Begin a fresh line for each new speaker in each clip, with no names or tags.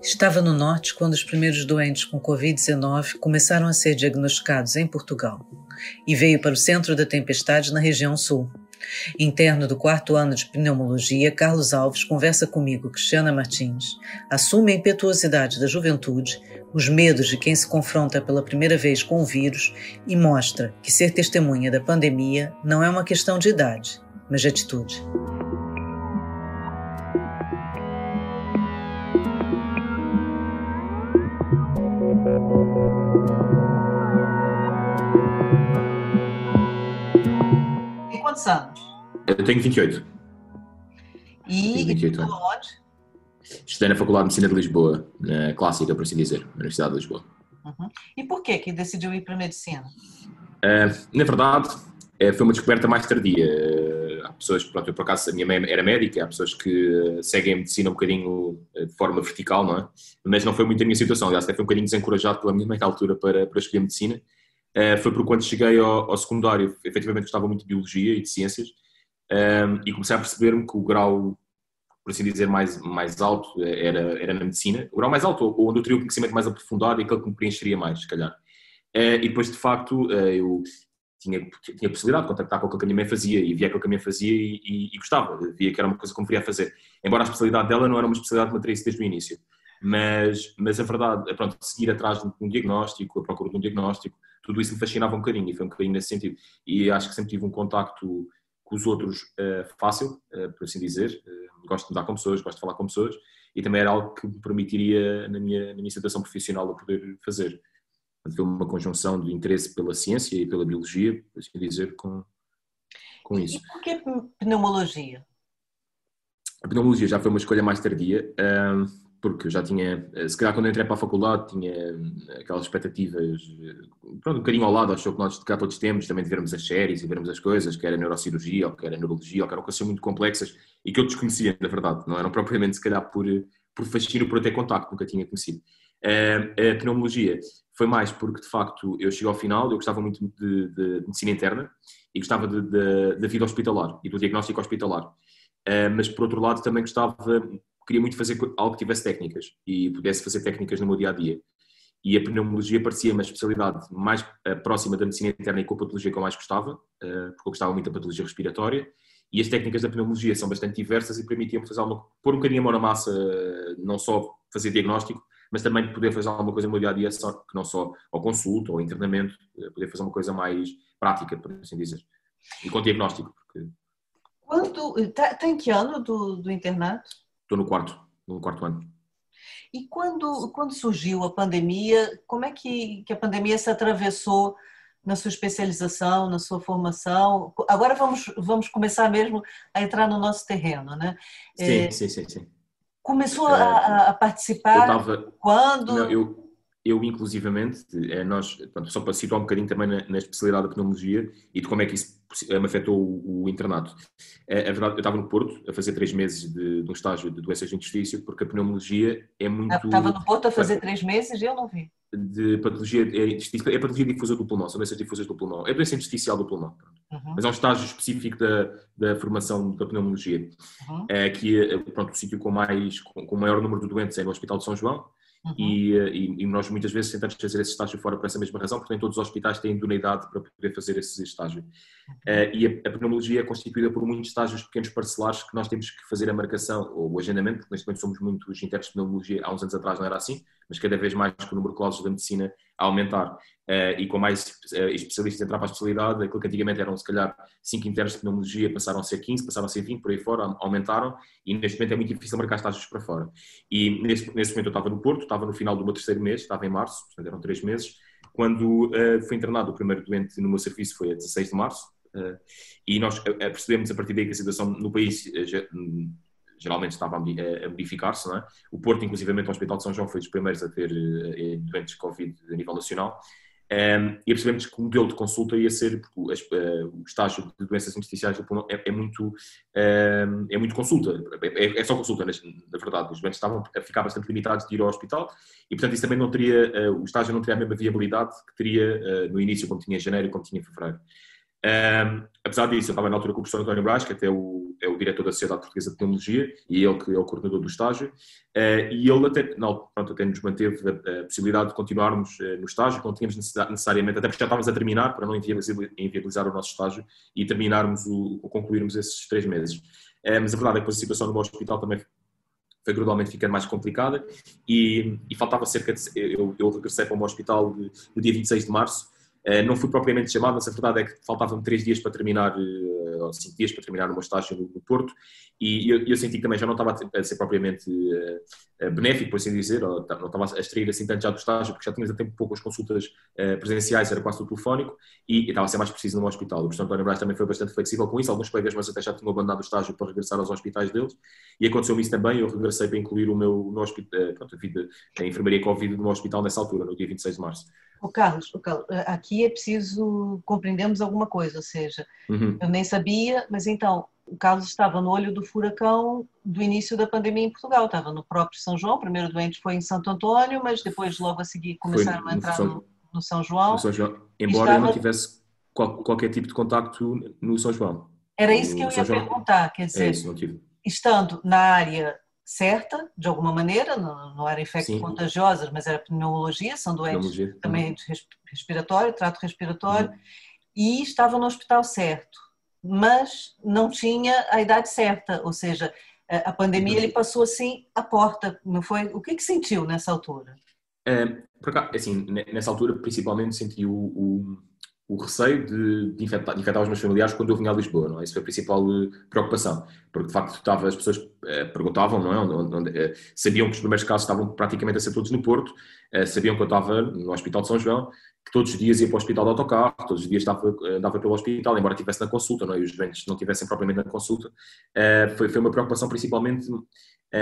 Estava no norte quando os primeiros doentes com Covid-19 começaram a ser diagnosticados em Portugal e veio para o centro da tempestade na região sul. Interno do quarto ano de pneumologia, Carlos Alves conversa comigo, Cristiana Martins, assume a impetuosidade da juventude, os medos de quem se confronta pela primeira vez com o vírus e mostra que ser testemunha da pandemia não é uma questão de idade, mas de atitude. Quantos anos?
Eu tenho 28.
E, tenho 28 e onde?
Estudei na Faculdade de Medicina de Lisboa, na clássica, por assim dizer, na Universidade de Lisboa.
Uhum. E por que que decidiu ir para a medicina?
Uh, na verdade, uh, foi uma descoberta mais tardia. Uh, há pessoas, pronto, eu por acaso, a minha mãe era médica, há pessoas que seguem a medicina um bocadinho de forma vertical, não é? Mas não foi muito a minha situação, aliás, até foi um bocadinho desencorajado pela minha mãe na altura para, para escolher medicina. Uh, foi porque quando cheguei ao, ao, secundário, efetivamente gostava muito de biologia e de ciências, ehm, e comecei a perceber-me que o grau, por assim dizer, mais, mais alto era, era na medicina, o grau mais alto, onde eu teria o conhecimento mais aprofundado e aquele que me preencheria mais, se calhar. Uh, e depois, de facto, eu tinha, tinha possibilidade de contactar com aquilo que a minha mãe fazia e via aquilo que a minha mãe fazia e, e, e, gostava, via que era uma coisa que eu queria fazer. Embora a especialidade dela não era uma especialidade que me atraísse desde o início. Mas, mas a verdade pronto, seguir atrás de um diagnóstico, a procura de um diagnóstico, tudo isso me fascinava um bocadinho e foi um bocadinho nesse sentido. E acho que sempre tive um contacto com os outros uh, fácil, uh, por assim dizer. Uh, gosto de dar com pessoas, gosto de falar com pessoas e também era algo que me permitiria, na minha, na minha situação profissional, eu poder fazer. Foi uma conjunção de interesse pela ciência e pela biologia, por assim dizer, com, com isso.
E porquê pneumologia?
A pneumologia já foi uma escolha mais tardia porque eu já tinha, eh, se calhar quando entrei para a faculdade, tinha eh, aquelas expectativas, eh, pronto, um bocadinho ao lado, acho que nós cá todos temos, também de vermos as séries e vermos as coisas, que era neurocirurgia, ou que era neurologia, ou que eram coisas muito complexas e que eu desconhecia, na verdade, não eram propriamente, se calhar, por, por fascínio, por ter contacto, nunca tinha conhecido. A pneumologia foi mais porque, de facto, eu cheguei ao final, eu gostava muito de, de medicina interna e gostava da vida hospitalar e do diagnóstico hospitalar. mas, por outro lado, também gostava queria muito fazer algo que tivesse técnicas e pudesse fazer técnicas no meu dia a dia. E a pneumologia parecia uma especialidade mais uh, próxima da medicina interna e com a patologia que eu mais gostava, uh, porque eu gostava muito da patologia respiratória. E as técnicas da pneumologia são bastante diversas e permitiam fazer alguma, pôr um bocadinho a mão na massa, não só fazer diagnóstico, mas também poder fazer alguma coisa no meu dia a dia, só, que não só ao consulta ou internamento, eh, poder fazer uma coisa mais prática, por assim dizer. E com diagnóstico. Porque...
Quando, tá em que ano do, do internato?
Estou no quarto, no quarto ano.
E quando, quando surgiu a pandemia, como é que, que a pandemia se atravessou na sua especialização, na sua formação? Agora vamos, vamos começar mesmo a entrar no nosso terreno, né?
Sim, é, sim, sim, sim.
Começou a, a é, participar
tava,
quando?
Não, eu, eu inclusivamente, é, nós, portanto, só para situar um bocadinho também na, na, especialidade da pneumologia e de como é que isso me afetou o, o internato. É, é, verdade, eu estava no Porto a fazer três meses de, de um estágio de doenças de interstício, porque a pneumologia é muito...
Estava no Porto a fazer três meses e eu não vi.
De patologia, é, é patologia difusa do pulmão, são doenças difusas do pulmão, é doença intersticial do pulmão. Uhum. Mas é um estágio específico da, da formação da pneumologia. Uhum. É, é, pronto, o sítio com, mais, com, com o maior número de doentes é no Hospital de São João, Uhum. E, eh, e, e, nós muitas vezes tentamos fazer esse estágio fora por essa mesma razão, porque nem todos os hospitais têm idoneidade para poder fazer esse estágio. Uh, e a, a pneumologia é constituída por muitos estágios pequenos parcelares que nós temos que fazer a marcação ou o agendamento, porque neste momento somos muitos internos de pneumologia, há uns anos atrás não era assim, mas cada vez mais com o número de cláusulas da medicina a aumentar. Uh, e com mais uh, especialistas entrar para a especialidade, aquilo que antigamente eram se calhar 5 internos de pneumologia passaram a ser 15, passaram a ser 20, por aí fora, aumentaram, e neste momento é muito difícil marcar estágios para fora. E nesse, nesse momento eu estava no Porto, estava no final do meu terceiro mês, estava em março, portanto eram 3 meses, quando uh, foi internado o primeiro doente no meu serviço foi a 16 de março, e nós percebemos a partir daí que a situação no país geralmente estava a modificar-se, é? O Porto, inclusivamente, o Hospital de São João foi dos primeiros a ter eh, doentes de Covid a nível nacional. Um, e percebemos que o modelo de consulta ia ser, porque uh, o estágio de doenças intersticiais do pulmão é, é muito, é muito consulta, é, é, só consulta, na, na verdade. Os doentes estavam a ficar bastante limitados de ir ao hospital e, portanto, isso também não teria, uh, o estágio não teria a mesma viabilidade que teria no início, como tinha em janeiro como tinha em fevereiro. Um, apesar disso, eu estava na altura com o professor António Brás, que até o, é o diretor da Sociedade Portuguesa de Tecnologia, e ele que é o coordenador do estágio, uh, e ele até, não, pronto, até nos manteve a, possibilidade de continuarmos uh, no estágio, não tínhamos necessariamente, até porque já estávamos a terminar, para não inviabilizar o nosso estágio, e terminarmos, o, concluirmos esses três meses. Uh, mas a verdade é que a situação no hospital também foi gradualmente ficando mais complicada e, e faltava cerca de. Eu, eu regressei para o meu hospital no dia 26 de março eh, não fui propriamente chamado, mas a verdade é que faltavam-me três dias para terminar, eh, ou cinco dias para terminar o meu estágio no, Porto, e eu, eu, senti que também já não estava a ser propriamente eh, benéfico, por assim dizer, não estava a extrair assim tanto já do estágio, porque já tínhamos a tempo pouco as consultas presenciais, era quase tudo telefónico, e, estava a ser mais preciso no hospital. O professor António Braz também foi bastante flexível com isso, alguns colegas meus até já tinham abandonado o estágio para regressar aos hospitais deles, e aconteceu-me isso também, eu regressei para incluir o meu, no hospital, pronto, a, vida, a enfermaria Covid no hospital nessa altura, no dia 26 de março.
O Carlos, o Carlos, eh, aqui é preciso compreendermos alguma coisa, ou seja, uhum. eu nem sabia, mas então o Carlos estava no olho do furacão do início da pandemia em Portugal, estava no próprio São João, o primeiro doente foi em Santo Antônio, mas depois logo a seguir começaram a entrar no, no, São João. No São João.
Embora estava... eu não tivesse qual, qualquer tipo de contacto no São João.
Era isso que eu ia perguntar, quer dizer, é isso, estando na área certa, de alguma maneira, não, não era infecto contagiosas, mas era pneumologia, são doentes pneumologia. também de respiratório, trato respiratório, uhum. e estava no hospital certo, mas não tinha a idade certa, ou seja, a pandemia ele passou assim à porta, não foi? O que que sentiu nessa altura?
É, por assim, nessa altura principalmente senti o, o o receio de, de, infectar, de, infectar, os meus familiares quando eu vinha a Lisboa, não é? Isso foi a principal eh, preocupação, porque de facto estava, as pessoas eh, perguntavam, não é? Onde, onde, eh, sabiam que os primeiros casos estavam praticamente a ser todos no Porto, sabiam que eu estava no Hospital de São João, que todos os dias ia para o hospital de autocarro, todos os dias estava, andava pelo hospital, embora estivesse na consulta, não é? E os doentes não estivessem propriamente na consulta. Foi, foi uma preocupação principalmente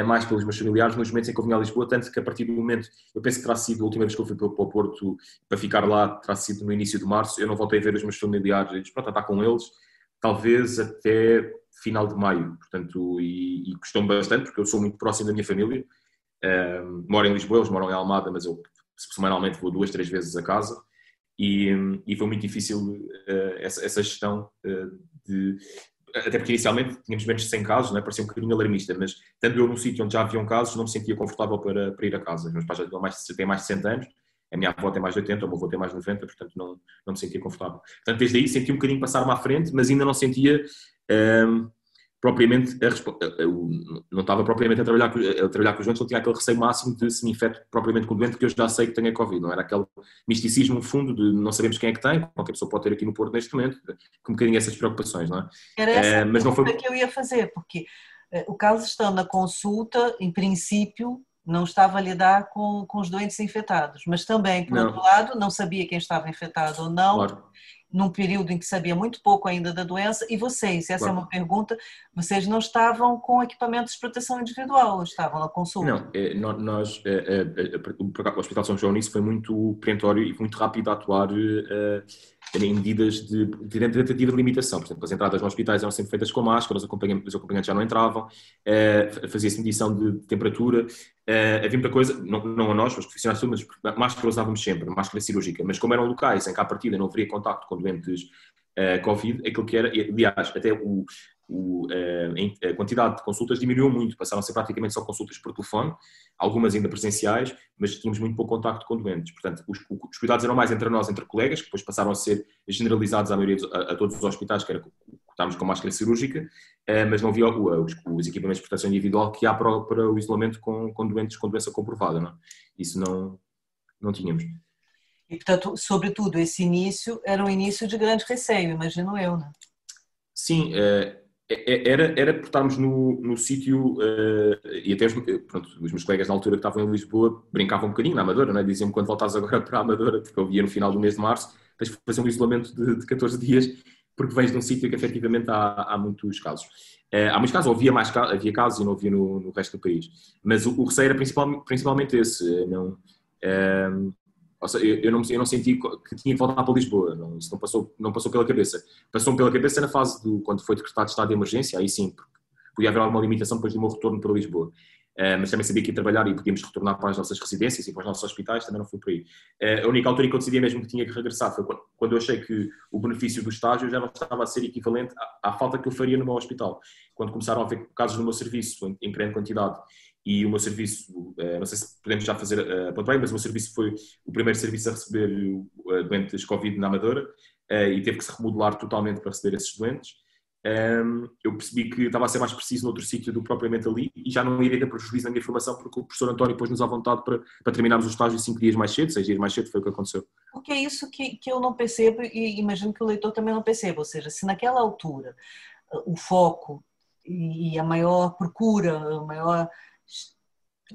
mais pelos meus familiares nos momentos em que eu vinha a Lisboa, tanto que a partir do momento, eu penso que terá sido a última vez que eu fui para o Porto para ficar lá, terá sido no início de março, eu não voltei a ver os meus familiares, eles, pronto, a estar com eles, talvez até final de maio, portanto, e, e custou-me bastante, porque eu sou muito próximo da minha família, um, moro em Lisboa, eles moram em Almada, mas eu semanalmente vou duas, três vezes a casa, e, e foi muito difícil uh, essa, essa, gestão uh, de até porque inicialmente tínhamos menos de 100 casos, né? parecia um bocadinho alarmista, mas estando eu num sítio onde já haviam casos, não me sentia confortável para, para ir a casa. Os meus pais já têm mais, têm mais de 60 anos, a minha avó tem mais de 80, o meu avô tem mais de 90, portanto não, não me sentia confortável. Portanto, desde aí senti um bocadinho passar-me à frente, mas ainda não sentia um, propriamente, a, não estava propriamente a trabalhar, a trabalhar com os doentes, não tinha aquele receio máximo de se me infecte propriamente com o doente, que eu já sei que tenho a Covid, não era aquele misticismo no fundo de não sabemos quem é que tem, qualquer pessoa pode ter aqui no Porto neste momento, com um bocadinho essas preocupações, não é?
Era essa é, mas não foi... que eu ia fazer, porque eh, o caso estando na consulta, em princípio, não estava a lidar com, com os doentes infectados, mas também, por não. outro lado, não sabia quem estava infectado ou não, claro num período em que sabia muito pouco ainda da doença, e vocês, essa claro. é uma pergunta, vocês não estavam com equipamentos de proteção individual, estavam na consulta?
Não, é, nós, é, é, o Hospital São João nisso foi muito perentório e muito rápido a atuar em medidas de, de tentativa de limitação. Por exemplo, as entradas nos hospitais eram sempre feitas com máscara, os acompanhantes, os acompanhantes já não entravam, fazia-se medição de temperatura, havia muita coisa, não, não a nós, os profissionais, mas máscara usávamos sempre, máscara cirúrgica, mas como eram locais em que à partida não haveria contacto com doentes uh, Covid, aquilo que era, aliás, até o, o, uh, a quantidade de consultas diminuiu muito, passaram a ser praticamente só consultas por telefone, algumas ainda presenciais, mas tínhamos muito pouco contacto com doentes. Portanto, os, os cuidados eram mais entre nós, entre colegas, que depois passaram a ser generalizados à maioria, a, a todos os hospitais, que era estávamos com máscara cirúrgica, uh, mas não havia os, os, equipamentos de proteção individual que há para, para o isolamento com, com doentes com doença comprovada. Não? É? Isso não, não tínhamos.
E, portanto, sobretudo, esse início era um início de grande receio, imagino eu?
Sim, é, era, era por estarmos no, no sítio, e até os, pronto, os meus colegas na altura que estavam em Lisboa brincavam um bocadinho na Amadora, né? diziam-me quando voltas agora para a Amadora, porque eu via no final do mês de março, tens de fazer um isolamento de, de 14 dias, porque vens de um sítio que efetivamente há, há muitos casos. há muitos casos, havia, mais, havia casos e não havia no, no resto do país, mas o, o receio era principalmente, principalmente esse, não... Ou seja, eu, não, eu não senti que tinha que voltar para Lisboa, não, isso não passou, não passou pela cabeça. Passou pela cabeça na fase do, quando foi decretado estado de emergência, aí sim, podia haver alguma limitação depois do meu retorno para Lisboa. Uh, mas também sabia que ia trabalhar e podíamos retornar para as nossas residências e para os nossos hospitais, também não fui por aí. Uh, a única altura em que eu decidi mesmo que tinha que regressar foi quando, quando eu achei que o benefício do estágio já não estava a ser equivalente à, à, falta que eu faria no meu hospital. Quando começaram a haver casos no meu serviço, em, em grande quantidade, e o meu serviço, uh, não sei se podemos já fazer a uh, bem, mas o meu serviço foi o primeiro serviço a receber doentes Covid na Amadora e teve que se remodelar totalmente para receber esses doentes um, eu percebi que estava a ser mais preciso noutro sítio do que propriamente ali e já não iria ter prejuízo na minha formação porque o professor António pôs-nos à vontade para, para terminarmos o estágio cinco dias mais cedo, seis dias mais cedo foi o que aconteceu.
Porque é isso que, que eu não percebo e imagino que o leitor também não perceba, ou seja, se naquela altura o foco e a maior procura, a maior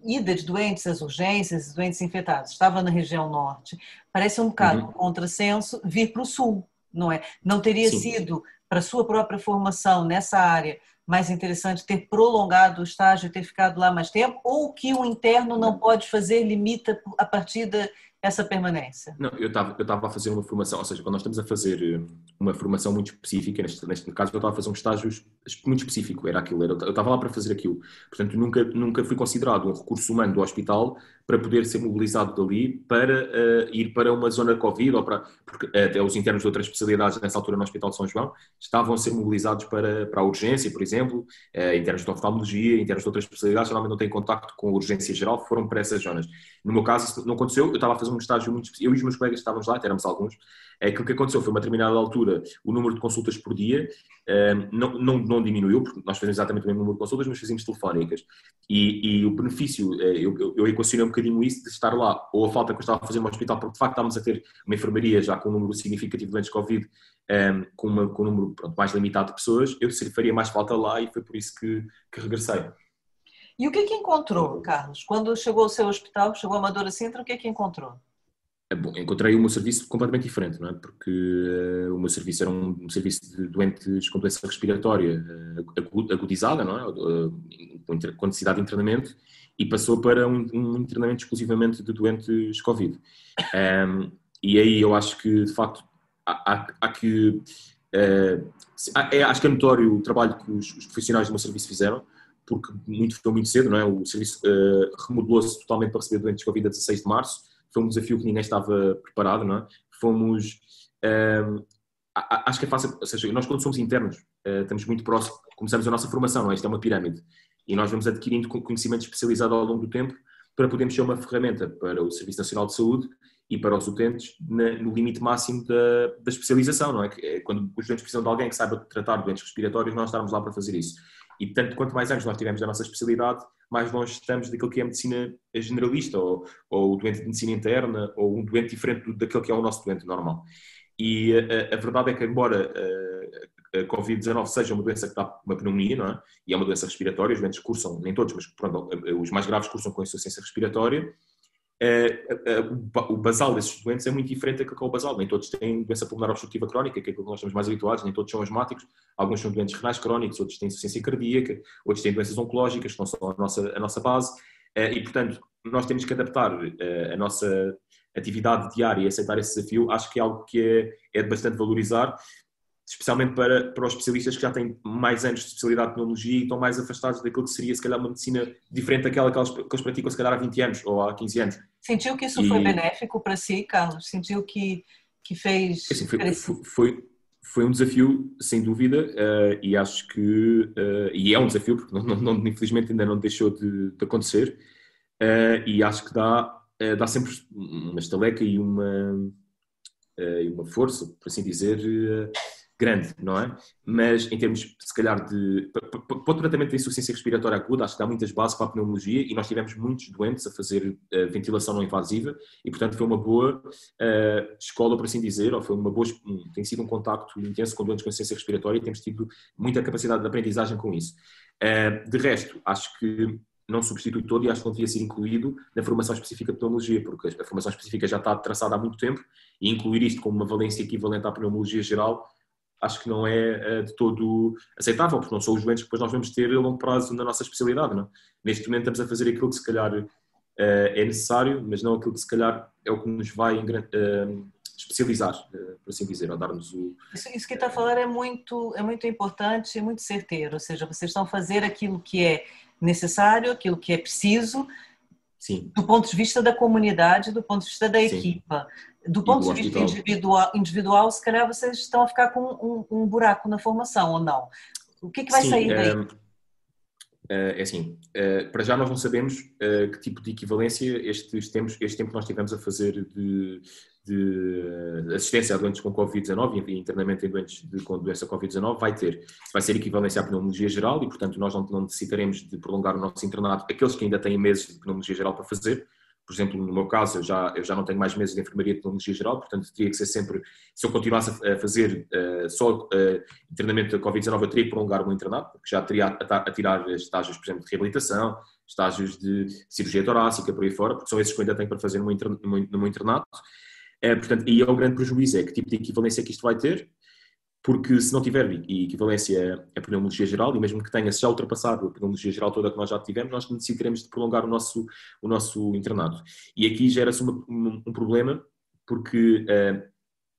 ida de doentes às urgências, doentes infectados, estava na região norte, parece um bocado uhum. um contrassenso vir para o sul, não é? Não teria Sim. sido para sua própria formação nessa área mais interessante ter prolongado o estágio, ter ficado lá mais tempo, ou que o interno não pode fazer, limita a partir essa permanência?
Não, eu estava eu a fazer uma formação, ou seja, quando nós estamos a fazer eh, uma formação muito específica, neste, neste caso eu estava a fazer um estágio muito específico, era aquilo, era, eu estava lá para fazer aquilo. Portanto, nunca, nunca fui considerado um recurso humano do hospital para poder ser mobilizado dali para uh, ir para uma zona Covid, ou para, porque até os internos de outras especialidades nessa altura no Hospital de São João estavam a ser mobilizados para, para a urgência, por exemplo, uh, internos de oftalmologia, internos de outras especialidades, geralmente não têm contacto com a urgência geral, foram para essas zonas. No meu caso, isso não aconteceu, eu estava a fazer um estágio muito específico, eu e os meus colegas estávamos lá, éramos alguns, é que o que aconteceu. Foi, uma determinada altura, o número de consultas por dia um, não, não, não, diminuiu, porque nós fazemos exatamente o mesmo número de consultas, mas fazíamos telefónicas. E, e o benefício, eh, eu, eu, equacionei um bocadinho isso de estar lá, ou a falta que eu estava a fazer no hospital, porque de facto estávamos a ter uma enfermaria já com um número significativo de doentes Covid, um, com, uma, com um número pronto, mais limitado de pessoas, eu faria mais falta lá e foi por isso que, que regressei.
E o que é que encontrou, Carlos? Quando chegou ao seu hospital, chegou a Amadora Sintra, o que é que encontrou?
É bom, encontrei o meu serviço completamente diferente, não é? Porque uh, o meu serviço era um, um, serviço de doentes com doença respiratória uh, agudizada, não é? Uh, com necessidade de internamento, e passou para um, um internamento exclusivamente de doentes Covid. Um, e aí eu acho que, de facto, há, há, há que. é, acho que é notório o trabalho que os, os, profissionais do meu serviço fizeram, porque muito, foi muito cedo, não é? O serviço remodelou-se totalmente para receber doentes Covid a 16 de março foi um desafio que ninguém estava preparado, não é? Fomos. Ehm, acho que é fácil, ou seja, nós quando somos internos, uh, estamos muito próximos, começamos a nossa formação, não é? Isto é uma pirâmide. E nós vamos adquirindo conhecimento especializado ao longo do tempo para podermos ser uma ferramenta para o Serviço Nacional de Saúde e para os utentes no limite máximo da, da especialização, não é? É quando os doentes precisam de alguém que saiba tratar doentes respiratórios, nós estarmos lá para fazer isso. E, portanto, quanto mais anos nós tivermos da nossa especialidade, mais longe estamos daquilo que é a medicina generalista, ou, ou o doente de medicina interna, ou um doente diferente daquele que é o nosso doente normal. E a, a verdade é que, embora a, a Covid-19 seja uma doença que dá uma pneumonia, não é? e é uma doença respiratória, os doentes cursam, nem todos, mas pronto, os mais graves cursam com insuficiência respiratória, o basal desses doentes é muito diferente daquilo que é o basal. Nem todos têm doença pulmonar obstrutiva crónica, que é aquilo que nós estamos mais habituados, nem todos são asmáticos. Alguns são doentes renais crónicos, outros têm insuficiência cardíaca, outros têm doenças oncológicas, que não são a nossa, a nossa base. É, e, portanto, nós temos que adaptar a nossa atividade diária e aceitar esse desafio. Acho que é algo que é, é bastante valorizar especialmente para, para os especialistas que já têm mais anos de especialidade de pneumologia e estão mais afastados daquilo que seria, se calhar, uma medicina diferente daquela que eles, que eles praticam, se calhar, há 20 anos ou há 15 anos.
Sentiu que isso e... foi benéfico para si, Carlos? Sentiu que, que fez...
Assim, foi, foi, foi, foi, um desafio, sem dúvida, uh, e acho que... Uh, e é um desafio, porque não, não, infelizmente ainda não deixou de, de acontecer, uh, e acho que dá, dá sempre uma estaleca e uma, uma força, por assim dizer grande, não é? Mas em termos, se calhar, de. Para o tratamento de insuficiência respiratória aguda, acho que dá muitas bases para a pneumologia e nós tivemos muitos doentes a fazer uh, ventilação não invasiva e, portanto, foi uma boa uh, escola, por assim dizer, ou foi uma boa. Um, tem sido um contacto intenso com doentes com insuficiência respiratória e temos tido muita capacidade de aprendizagem com isso. Uh, de resto, acho que não substitui todo e acho que não devia ser incluído na formação específica de pneumologia, porque a formação específica já está traçada há muito tempo e incluir isto como uma valência equivalente à pneumologia geral acho que não é eh, de todo aceitável, porque não são os doentes que depois nós vamos ter a longo prazo na nossa especialidade. Não? É? Neste momento estamos a fazer aquilo que se calhar eh, é necessário, mas não aquilo que se calhar é o que nos vai eh, especializar, por assim dizer, ou dar-nos o...
Isso, isso, que está a falar é muito, é muito importante e muito certeiro, ou seja, vocês estão a fazer aquilo que é necessário, aquilo que é preciso,
Sim.
do ponto de vista da comunidade, do ponto de vista da Sim. equipa. Do ponto de vista individual, individual, se calhar vocês estão a ficar com um, um buraco na formação, ou não? O que, é que vai Sim, sair daí? Um,
é assim, para já nós não sabemos que tipo de equivalência estes tempos, este tempo que nós tivemos a fazer de, de assistência a doentes com Covid-19 e internamento em doentes de, com doença Covid-19 vai ter. Vai ser equivalência à pneumologia geral e, portanto, nós não, não necessitaremos de prolongar o nosso internato, aqueles que ainda têm meses de pneumologia geral para fazer. Por exemplo, no meu caso, eu já, eu já não tenho mais meses de enfermaria de pneumologia geral, portanto, teria que ser sempre, se eu continuasse a fazer uh, só uh, internamento da Covid-19, eu teria que prolongar o meu internato, porque já teria a, a tirar estágios, por exemplo, de reabilitação, estágios de cirurgia torácica, por aí fora, porque são esses que eu ainda tenho para fazer no meu, internato. É, portanto, e é o grande prejuízo, é que tipo de equivalência que isto vai ter, porque se não tiver equivalência a pneumologia geral, e mesmo que tenha já ultrapassado a pneumologia geral toda que nós já tivemos, nós necessitaremos de prolongar o nosso, o nosso internato. E aqui gera-se um, um, problema, porque uh,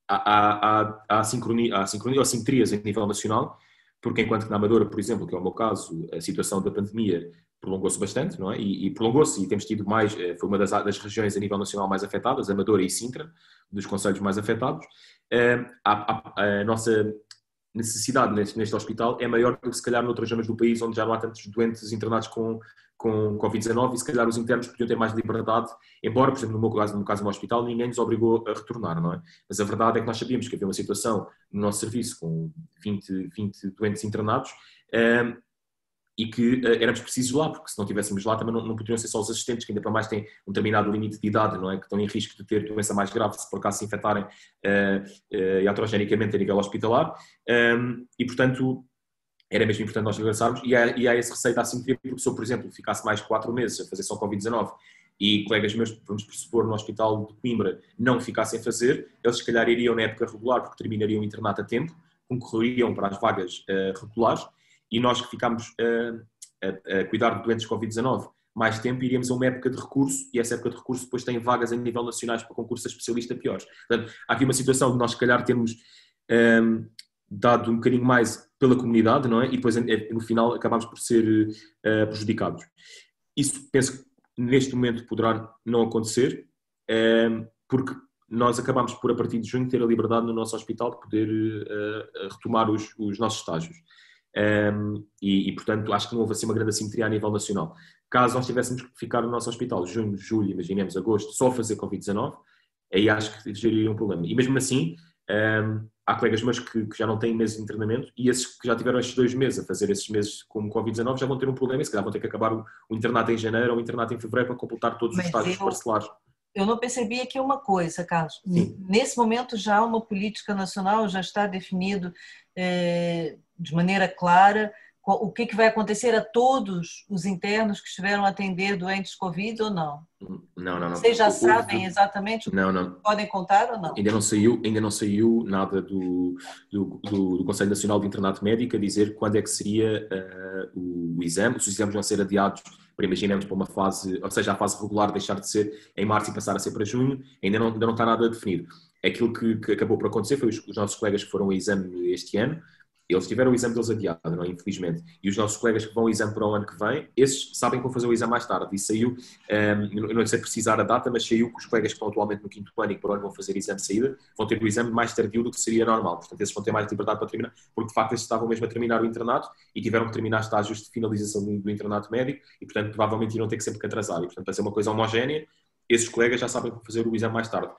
há, há, há, sincronia, há sincronia ou simetrias a nível nacional, porque enquanto que na Amadora, por exemplo, que é o meu caso, a situação da pandemia prolongou-se bastante, não é? E, e prolongou-se e temos tido mais, eh, foi uma das, das, regiões a nível nacional mais afetadas, Amadora e Sintra, dos conselhos mais afetados. Uh, a, a, a, nossa necessidade neste, neste, hospital é maior do que se calhar noutras zonas do país onde já não há tantos doentes internados com, com Covid-19 e se calhar os internos podiam ter mais liberdade, embora, por exemplo, no meu caso, no caso do hospital, ninguém nos obrigou a retornar, não é? Mas a verdade é que nós sabíamos que havia uma situação no nosso serviço com 20, 20 doentes internados uh, e que uh, éramos precisos lá, porque se não estivéssemos lá também não, não poderiam ser só os assistentes, que ainda para mais têm um determinado limite de idade, não é? Que estão em risco de ter doença mais grave se por acaso se infectarem uh, uh, iatrogenicamente a nível hospitalar. Um, e, portanto, era mesmo importante nós regressarmos. E há, e há esse receio da assimetria, porque se eu, por exemplo, ficasse mais de 4 meses a fazer só Covid-19 e colegas meus, vamos pressupor, no Hospital de Coimbra, não ficassem a fazer, eles se calhar iriam na época regular, porque terminariam o internato a tempo, concorreriam para as vagas regulares e nós que ficámos a, a, a cuidar de doentes Covid-19 mais tempo, iríamos a uma época de recurso e essa época de recurso depois tem vagas a nível nacionais para concurso a especialista piores. Portanto, há aqui uma situação de nós, se calhar, termos um, dado um bocadinho mais pela comunidade, não é? E depois, no final, acabamos por ser uh, prejudicados. Isso, penso que neste momento poderá não acontecer, um, porque nós acabamos por, a partir de junho, ter a liberdade no nosso hospital de poder uh, retomar os, os nossos estágios. Um, e, e, portanto, acho que não houve assim uma grande assimetria a nível nacional. Caso nós tivéssemos que ficar no nosso hospital junho, julho, imaginemos agosto, só fazer Covid-19, aí acho que geraria um problema. E mesmo assim, um, há colegas meus que, que, já não têm meses de internamento e esses que já tiveram estes dois meses a fazer esses meses com Covid-19 já vão ter um problema e se calhar vão ter que acabar o, o internato em janeiro ou o internato em fevereiro para completar todos Mas os estágios eu, parcelares.
Eu não percebi aqui uma coisa, Carlos. Sim. Nesse momento já há uma política nacional, já está definido eh, de maneira clara o que, que vai acontecer a todos os internos que estiveram a atender doentes Covid ou não?
Não, não, não.
Vocês já sabem exatamente o que
não, não.
podem contar ou não?
Ainda não saiu, ainda não saiu nada do, do, do, do Conselho Nacional de Internato Médico a dizer quando é que seria uh, o, o exame, se os exames vão ser adiados para imaginemos para uma fase, ou seja, a fase regular deixar de ser em março e passar a ser para junho, ainda não, ainda não está nada definido. Aquilo que, que acabou por acontecer foi os, os nossos colegas que foram ao exame este ano, eles tiveram o exame deles adiado, não é? infelizmente. E os nossos colegas que vão ao exame para o ano que vem, esses sabem que vão fazer o exame mais tarde. E saiu, um, ehm, eu não sei precisar a data, mas saiu que os colegas que estão atualmente no quinto ano e que para o ano vão fazer exame de saída, vão ter o exame mais tardio do que seria normal. Portanto, esses vão ter mais liberdade para terminar, porque de facto esses estavam mesmo a terminar o internato e tiveram que terminar estágios de finalização do, do internato médico e, portanto, provavelmente irão ter que sempre que atrasar. E, portanto, para ser uma coisa homogénea, esses colegas já sabem que vão fazer o exame mais tarde.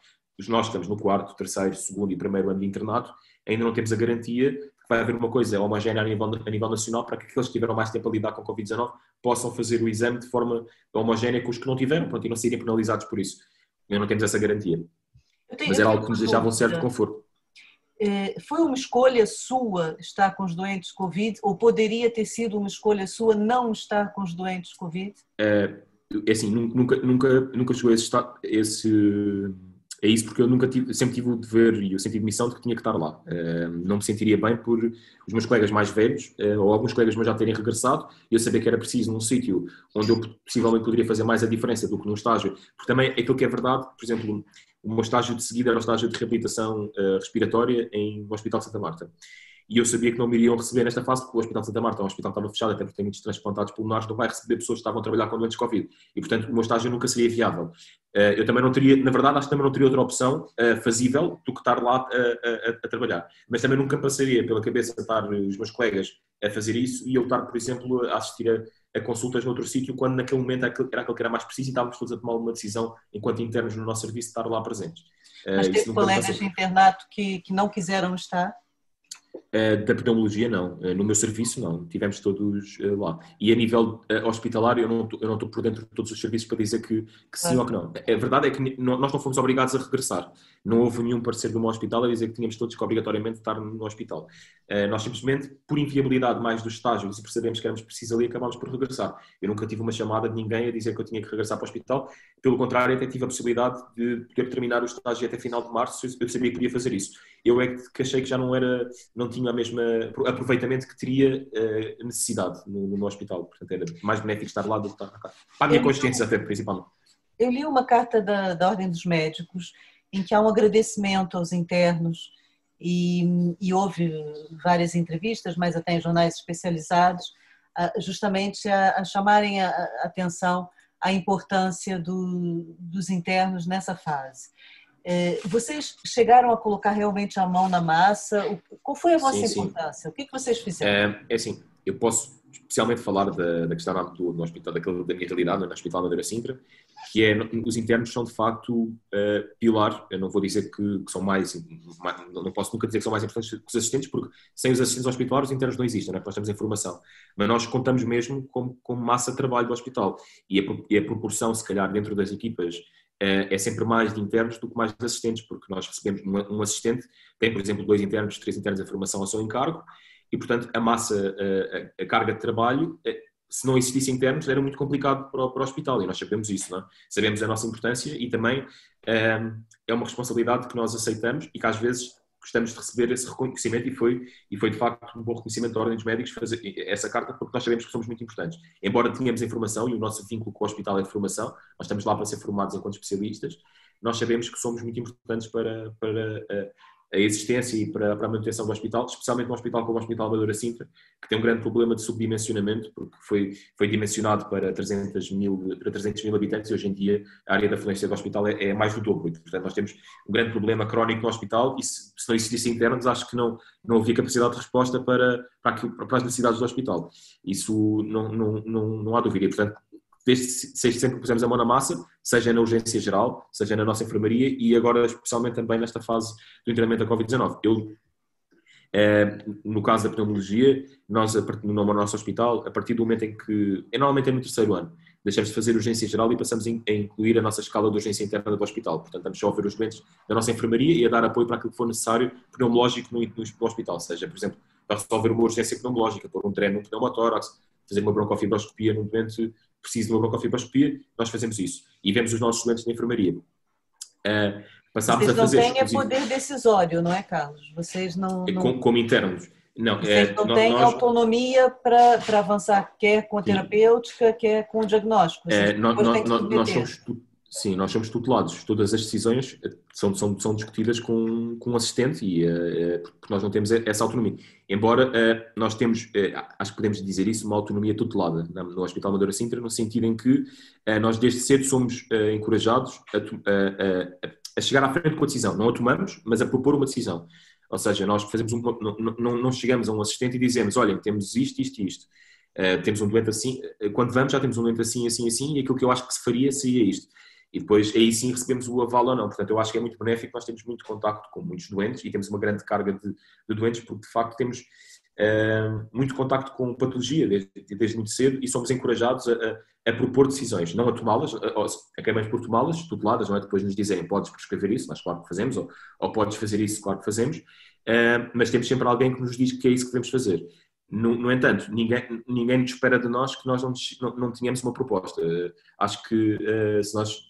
Nós estamos no quarto, terceiro, segundo e primeiro ano de internato, ainda não temos a garantia vai haver uma coisa homogénea a nível, a nível nacional para que aqueles que tiveram mais tempo a lidar com Covid-19 possam fazer o exame de forma homogénea com os que não tiveram, pronto, e não serem penalizados por isso. Ainda não temos essa garantia. Tenho, Mas era algo que nos deixava um certo conforto.
Eh, foi uma escolha sua estar com os doentes Covid ou poderia ter sido uma escolha sua não estar com os doentes Covid?
É, é assim, nunca, nunca, nunca chegou a esse, esse é isso porque eu nunca tive, sempre tive o dever e o sentido de missão de que tinha que estar lá. Não me sentiria bem por os meus colegas mais velhos, uh, ou alguns colegas meus já terem regressado, e eu saber que era preciso num sítio onde eu possivelmente poderia fazer mais a diferença do que num estágio. Porque também aquilo que é verdade, por exemplo, o meu estágio de seguida era o estágio de reabilitação uh, respiratória em, no Hospital Santa Marta. E eu sabia que não me iriam receber nesta fase, porque o Hospital de Santa Marta, o hospital estava fechado, até porque tem muitos transplantados pulmonares, não vai receber pessoas que estavam a trabalhar com doentes Covid. E, portanto, o meu estágio nunca seria viável. Eh, eu também não teria, na verdade, acho que também não teria outra opção uh, fazível do que estar lá a, a, a, trabalhar. Mas também nunca passaria pela cabeça estar os meus colegas a fazer isso e eu estar, por exemplo, a assistir a, a consultas noutro sítio, quando naquele momento era aquele, era aquele que era mais preciso e estávamos todos a tomar uma decisão, enquanto internos no nosso serviço, de estar lá presentes.
Mas teve colegas de internato que, que não quiseram estar?
Uh, da pneumologia, não. Uh, no meu serviço, não. Tivemos todos uh, lá. E a nível hospitalar, eu não, estou por dentro de todos os serviços para dizer que, que sim ou que não. A verdade é que nós não fomos obrigados a regressar. Não houve nenhum parecer do meu hospital a dizer que tínhamos todos que obrigatoriamente estar no hospital. nós simplesmente, por inviabilidade mais dos estágios e percebemos que éramos precisos ali, acabámos por regressar. Eu nunca tive uma chamada de ninguém a dizer que eu tinha que regressar para o hospital. Pelo contrário, até tive a possibilidade de poder terminar o estágio até final de março. Eu sabia que podia fazer isso. Eu é que achei que já não era, não tinha a mesma aproveitamento que teria uh, necessidade no, no, hospital. Portanto, era mais benéfico estar lá do que estar cá. Para a minha consciência, até, principalmente.
Eu li uma carta da, da Ordem dos Médicos em que há um agradecimento aos internos e, e houve várias entrevistas, mas até em jornais especializados, justamente a, a chamarem a, a atenção à importância do, dos internos nessa fase. É, vocês chegaram a colocar realmente a mão na massa? Qual foi a vossa sim, importância? Sim. O que, que vocês fizeram?
É, é assim, eu posso especialmente falar da, da questão do, do hospital, daquela, da minha realidade, no Hospital Madeira Sintra, que é, os internos são de facto uh, pilar, eu não vou dizer que, que são mais, mais, não posso nunca dizer que são mais importantes que os assistentes, porque sem os assistentes hospitalares os internos não existem, não é? nós temos informação, mas nós contamos mesmo com, com massa de trabalho do hospital, e a, e a proporção, se calhar, dentro das equipas é sempre mais de internos do que mais de assistentes, porque nós recebemos um assistente, tem, por exemplo, dois internos, três internos de formação ao seu encargo, e, portanto, a massa, a, a carga de trabalho, eh, se não existisse internos, era muito complicado para o, hospital, e nós sabemos isso, é? Sabemos a nossa importância e também é uma responsabilidade que nós aceitamos e que às vezes gostamos de receber esse reconhecimento e foi, e foi de facto um bom reconhecimento da Ordem dos Médicos fazer essa carta porque nós sabemos que somos muito importantes. Embora tenhamos informação e o nosso vínculo com o hospital é de formação, nós estamos lá para ser formados enquanto especialistas, nós sabemos que somos muito importantes para, para uh, a existência e para, para, a manutenção do hospital, especialmente no hospital como o Hospital Badura Sintra, que tem um grande problema de subdimensionamento, porque foi, foi dimensionado para 300 mil, para 300 mil habitantes e hoje em dia a área da fluência do hospital é, é mais do dobro. portanto, nós temos um grande problema crónico no hospital e se, se não existissem internos, acho que não, não havia capacidade de resposta para, para, para as necessidades do hospital. Isso não, não, não, não há dúvida. E, portanto, desde sempre que pusemos a mão na massa, seja na urgência geral, seja na nossa enfermaria e agora especialmente também nesta fase do internamento da Covid-19. Eu, é, no caso da pneumologia, nós, no nosso hospital, a partir do momento em que, é normalmente é no terceiro ano, deixamos de fazer urgência geral e passamos a incluir a nossa escala de urgência interna do hospital. Portanto, estamos só a ver os doentes da nossa enfermaria e a dar apoio para aquilo que for necessário pneumológico no, no hospital, seja, por exemplo, para resolver uma urgência pneumológica, pôr um treino no pneumotórax, fazer uma broncofibroscopia num doente precisa de uma broncofibroscopia, nós fazemos isso. E vemos os nossos estudantes de enfermaria. Uh,
passámos Vocês a fazer. Vocês não têm poder decisório, não é, Carlos? Vocês não.
É não... Como, como internos. Não,
Vocês
é,
não têm nós... autonomia para, para avançar, quer com a terapêutica, Sim. quer com o diagnóstico.
É, nós, nós, nós somos Sim, nós somos tutelados. Todas as decisões eh, são, são, são discutidas com, com um assistente e uh, porque nós não temos essa autonomia. Embora uh, nós temos, uh, acho que podemos dizer isso, uma autonomia tutelada no Hospital Madeira Sintra, no sentido em que nós desde cedo somos encorajados a, a, chegar à frente com a decisão. Não a tomamos, mas a propor uma decisão. Ou seja, nós fazemos um, não, não, não chegamos a um assistente e dizemos, olha, temos isto, isto e isto. temos um doente assim, quando vamos já temos um doente assim, assim, assim, e aquilo que eu acho que se faria seria isto e depois aí sim recebemos o aval ou não. Portanto, eu acho que é muito benéfico, nós temos muito contacto com muitos doentes e temos uma grande carga de, de doentes, porque de facto temos uh, muito contacto com patologia desde, desde, muito cedo e somos encorajados a, a, a propor decisões, não a tomá-las, acabamos por tomá-las, tuteladas, não é? Depois nos dizerem, podes prescrever isso, mas claro que fazemos, ou, ou podes fazer isso, claro que fazemos, uh, mas temos sempre alguém que nos diz que é isso que devemos fazer. No, no, entanto, ninguém, ninguém nos espera de nós que nós não, não, não tenhamos uma proposta. Uh, acho que uh, se nós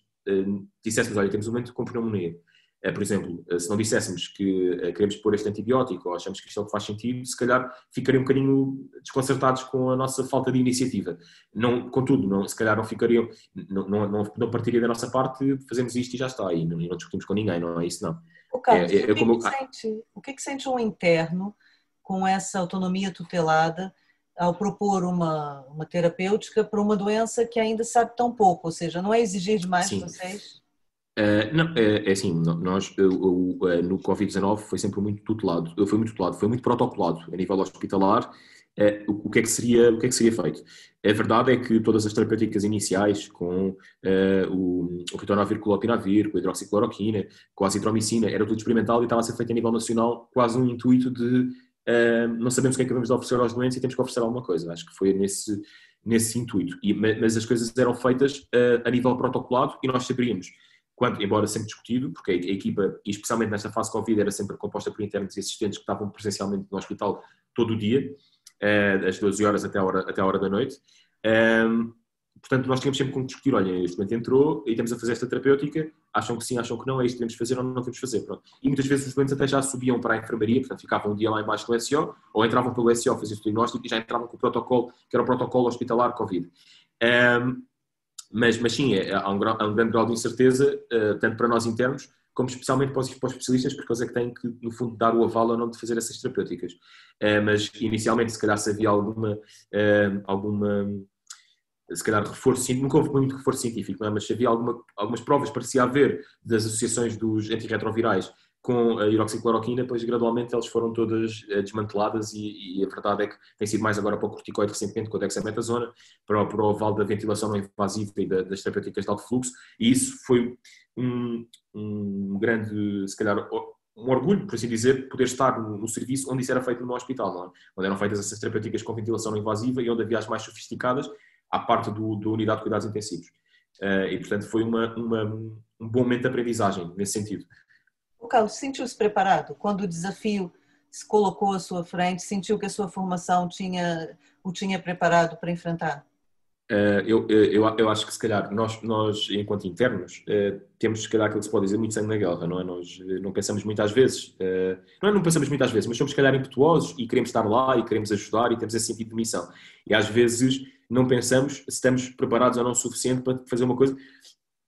disséssemos, olha, temos um momento com pneumonia, eh, por exemplo, eh, se não disséssemos que queremos pôr este antibiótico ou achamos que isto é o que faz sentido, se calhar ficariam um bocadinho desconcertados com a nossa falta de iniciativa. Não, contudo, não, se calhar não ficariam, não, não, não, partiria da nossa parte, fazemos isto e já está, e não, e não discutimos com ninguém, não é isso não.
O, Carlos, é, é, o, que é, como... que sente, o que é que sente um interno com essa autonomia tutelada ao propor uma, uma terapêutica para uma doença que ainda sabe tão pouco, ou seja, não é exigir demais de vocês?
Uh, não, é, é assim, nós eu, eu, no Covid-19 foi sempre muito tutelado, foi muito tutelado, foi muito protocolado a nível hospitalar, uh, o, que é que seria, o que é que seria feito. A verdade é que todas as terapêuticas iniciais, com uh, o, o ritonavir com o lopinavir, com a hidroxicloroquina, com a acitromicina, era tudo experimental e estava a ser feito a nível nacional, quase um intuito de não sabemos o que é que vamos oferecer aos doentes e temos que oferecer alguma coisa. Acho que foi nesse, nesse intuito. E, mas as coisas eram feitas uh, a nível protocolado e nós saberíamos, quando, embora sempre discutido, porque a, equipa, especialmente nesta fase Covid, era sempre composta por internos e assistentes que estavam presencialmente no hospital todo o dia, uh, das 12 horas até a hora, até a hora da noite. Portanto, nós tínhamos sempre como discutir, olha, este doente entrou e estamos a fazer esta terapêutica, acham que sim, acham que não, é isto que devemos fazer ou não devemos fazer, pronto. E muitas vezes os doentes até já subiam para a enfermaria, portanto ficavam um dia lá embaixo do SO, ou entravam pelo SO, faziam o diagnóstico e já entravam com o protocolo, que era o protocolo hospitalar Covid. Um, mas, mas sim, é, há, um, há um grande grau de incerteza, uh, tanto para nós internos, como especialmente para os, para os, especialistas, porque eles é que têm que, no fundo, dar o aval ou não de fazer essas terapêuticas. Uh, mas, inicialmente, se calhar se havia alguma, uh, alguma se calhar reforço, nunca houve muito reforço científico, é? mas havia alguma, algumas provas, parecia haver, das associações dos antirretrovirais com a hidroxicloroquina, depois gradualmente elas foram todas eh, desmanteladas e, e, a verdade é que tem sido mais agora para o corticoide recentemente com a dexametasona, para, para o aval da ventilação não invasiva e da, das terapêuticas de alto fluxo e isso foi um, um grande, se calhar, um orgulho, por assim dizer, poder estar no, no, serviço onde isso era feito no hospital, é? onde eram feitas essas terapêuticas com ventilação não invasiva e onde havia as mais sofisticadas à parte do, do unidade de cuidados intensivos. Uh, e, portanto, foi uma, uma, um bom momento de aprendizagem nesse sentido.
O Carlos, sentiu-se preparado quando o desafio se colocou à sua frente? Sentiu que a sua formação tinha, o tinha preparado para enfrentar?
Uh, eu, eu, eu acho que se calhar nós, nós enquanto internos, uh, temos se calhar aquilo que se pode dizer muito sangue na guerra, não é? Nós não pensamos muitas vezes, não é não pensamos muitas vezes, mas somos se calhar impetuosos e queremos estar lá e queremos ajudar e temos esse sentido de missão. E às vezes não pensamos se estamos preparados ou não o suficiente para fazer uma coisa.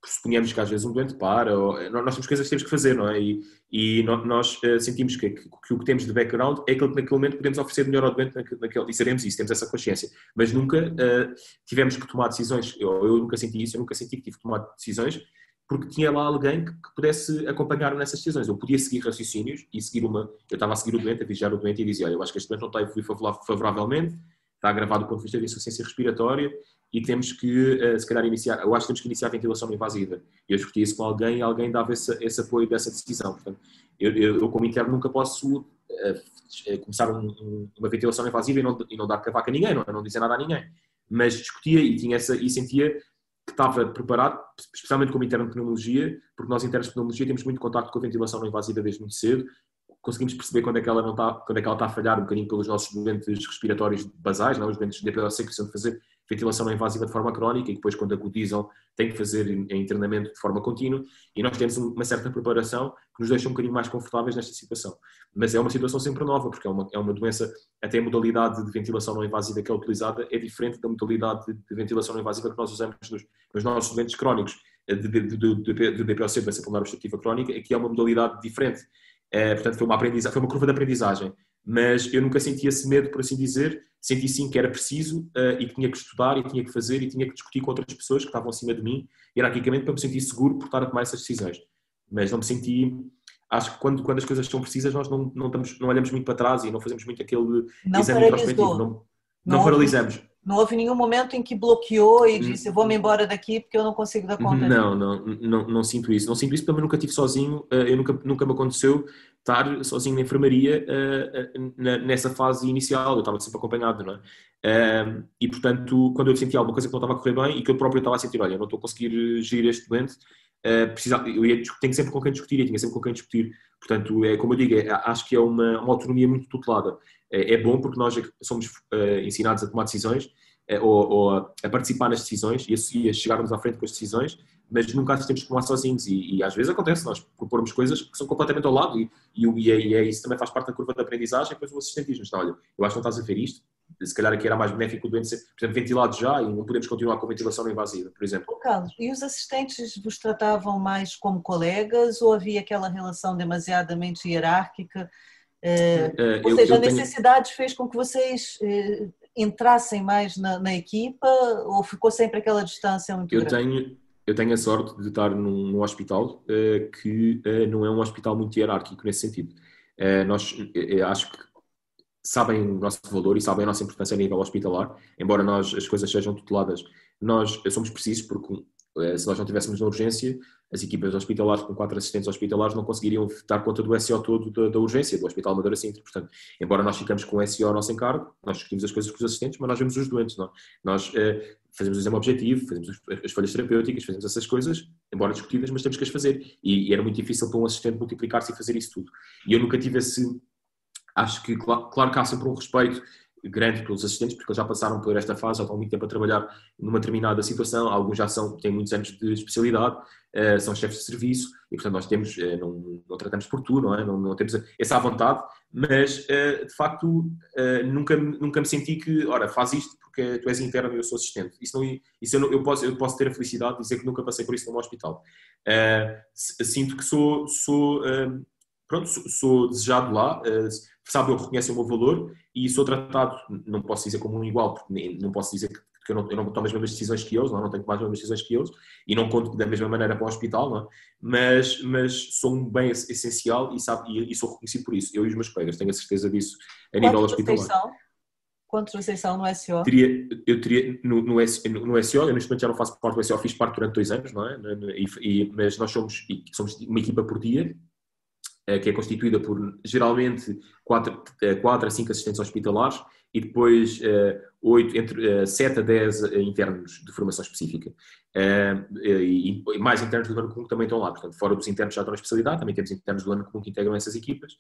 Suponhamos que às vezes um doente para, ou, nós temos coisas que temos que fazer, não é? E, e nós uh, sentimos que, que, que, o que temos de background é aquilo que naquele momento podemos oferecer melhor ao doente naquele, e sabemos isso, temos essa consciência. Mas nunca uh, tivemos que tomar decisões, eu, eu, nunca senti isso, eu nunca senti que tive que tomar decisões porque tinha lá alguém que, que pudesse acompanhar nessas decisões. Eu podia seguir raciocínios e seguir uma. Eu estava a seguir o doente, a vigiar o doente e dizia: Olha, eu acho que este doente não está a evoluir favoravelmente, está agravado do ponto de vista de insuficiência respiratória e temos que, eh, se calhar, iniciar, eu acho que temos que iniciar a ventilação invasiva. Eu discuti isso com alguém e alguém dava esse, esse apoio dessa decisão. Portanto, eu, eu, como interno, nunca posso uh, começar um, um, uma ventilação invasiva e não, e não dar cavaca a ninguém, não, não dizer nada a ninguém. Mas discutia e, tinha essa, e sentia que estava preparado, especialmente como interno de pneumologia, porque nós internos de pneumologia temos muito contato com a ventilação não invasiva desde muito cedo, conseguimos perceber quando é que ela não está, quando é que ela está a falhar um bocadinho pelos nossos doentes respiratórios basais, não? os doentes de DPOC que precisam de fazer ventilação não invasiva de forma crónica e depois quando acudizam têm que fazer internamento de forma contínua e nós temos uma certa preparação que nos deixa um bocadinho mais confortáveis nesta situação. Mas é uma situação sempre nova, porque é uma, é uma doença, até a modalidade de ventilação não invasiva que é utilizada é diferente da modalidade de ventilação não invasiva que nós usamos nos, nos nossos doentes crónicos de, de, de, de, de DPOC, doença pulmonar obstrutiva crónica, aqui é uma modalidade diferente é, portanto, foi uma, aprendizagem, foi uma curva de aprendizagem. Mas eu nunca senti esse medo, por assim dizer. Senti sim que era preciso uh, e que tinha que estudar e tinha que fazer e tinha que discutir com outras pessoas que estavam acima de mim, hierarquicamente, para me sentir seguro por estar a tomar essas decisões. Mas não me senti. Acho que quando, quando as coisas são precisas, nós não, não, estamos, não olhamos muito para trás e não fazemos muito aquele
não exame introspectivo. Não, não,
não paralisamos.
Não houve nenhum momento em que bloqueou e disse: vou-me embora daqui porque eu não consigo dar conta.
Não, não, não, não, sinto isso. Não sinto isso porque também nunca estive sozinho. Eh, eu nunca, nunca me aconteceu estar sozinho na enfermaria uh, nessa fase inicial, eu estava sempre acompanhado, não é? Uh, e portanto, quando eu senti alguma coisa que não estava a correr bem e que eu próprio estava a sentir, olha, não estou a conseguir gerir este doente, precisa, eu ia, tenho sempre com quem discutir, eu tinha sempre com quem discutir. Portanto, é, como eu digo, é, acho que é uma, uma autonomia muito tutelada. É, é bom porque nós somos ensinados a tomar decisões ou, ou, a participar nas decisões e a, chegarmos à frente com as decisões mas nunca as temos que tomar sozinhos e, e, às vezes acontece nós propormos coisas que são completamente ao lado e, e, e, é, e é, isso também faz parte da curva de aprendizagem depois o assistente diz olha, eu acho que não estás a ver isto se calhar aqui era mais benéfico o doente ser, por exemplo, ventilado já e não podemos continuar com a ventilação invasiva, por exemplo.
Carlos, e os assistentes vos tratavam mais como colegas ou havia aquela relação demasiadamente hierárquica Uh, ou seja, a necessidade tenho... fez com que vocês uh, entrassem mais na, na, equipa ou ficou sempre aquela distância muito
eu
grande?
Tenho, eu tenho a sorte de estar num, num hospital uh, que não é um hospital muito hierárquico nesse sentido. nós, acho que sabem o nosso valor e sabem a nossa importância a nível hospitalar, embora nós as coisas sejam tuteladas. Nós somos precisos porque se nós não tivéssemos na urgência, as equipas hospitalares com quatro assistentes hospitalares não conseguiriam dar conta do SO todo da, da urgência, do Hospital Madeira Sintra. Portanto, embora nós ficamos com o SO ao nosso encargo, nós discutimos as coisas com os assistentes, mas nós vemos os doentes. Não? É? Nós eh, fazemos o exame objetivo, fazemos as folhas terapêuticas, fazemos essas coisas, embora discutidas, mas temos que as fazer. E, e era muito difícil para um assistente multiplicar-se e fazer isso tudo. E eu nunca tive esse. Acho que, claro, claro que há sempre um respeito grande pelos assistentes, porque eles já passaram por esta fase, já estão muito tempo a trabalhar numa determinada situação, alguns já são, têm muitos anos de especialidade, uh, são chefes de serviço, e portanto nós temos, uh, não, não, tratamos por tu, não é? Não, não temos essa vontade, mas uh, de facto nunca, nunca me senti que, ora, faz isto porque tu és interno e eu sou assistente. Isso, não, isso eu, não, eu, posso, eu posso ter a felicidade de dizer que nunca passei por isso num hospital. sinto que sou, sou pronto, sou, sou desejado lá, sabe, eu reconheço o meu valor e sou tratado, não posso dizer como um igual, porque não posso dizer que eu não, eu não tomo as mesmas decisões que eles, não, não tenho mais as mesmas decisões que eles e não conto da mesma maneira para o hospital, não é? mas, mas sou um bem essencial e, sabe, e, e, sou reconhecido por isso. Eu e os meus colegas tenho a certeza disso a nível hospitalar.
Quantos vocês são no SO?
Teria, eu teria, no, no, no, no SO, eu neste momento já não faço parte do SO, fiz parte durante dois anos, não é? E, e, mas nós somos, somos uma equipa por dia, que é constituída por geralmente 4, 4 eh, a 5 assistentes hospitalares e depois 8, eh, entre 7 a 10 internos de formação específica. E mais internos do ano comum que também estão lá. Portanto, fora dos internos já estão na especialidade, também temos internos do ano comum que integram essas equipas.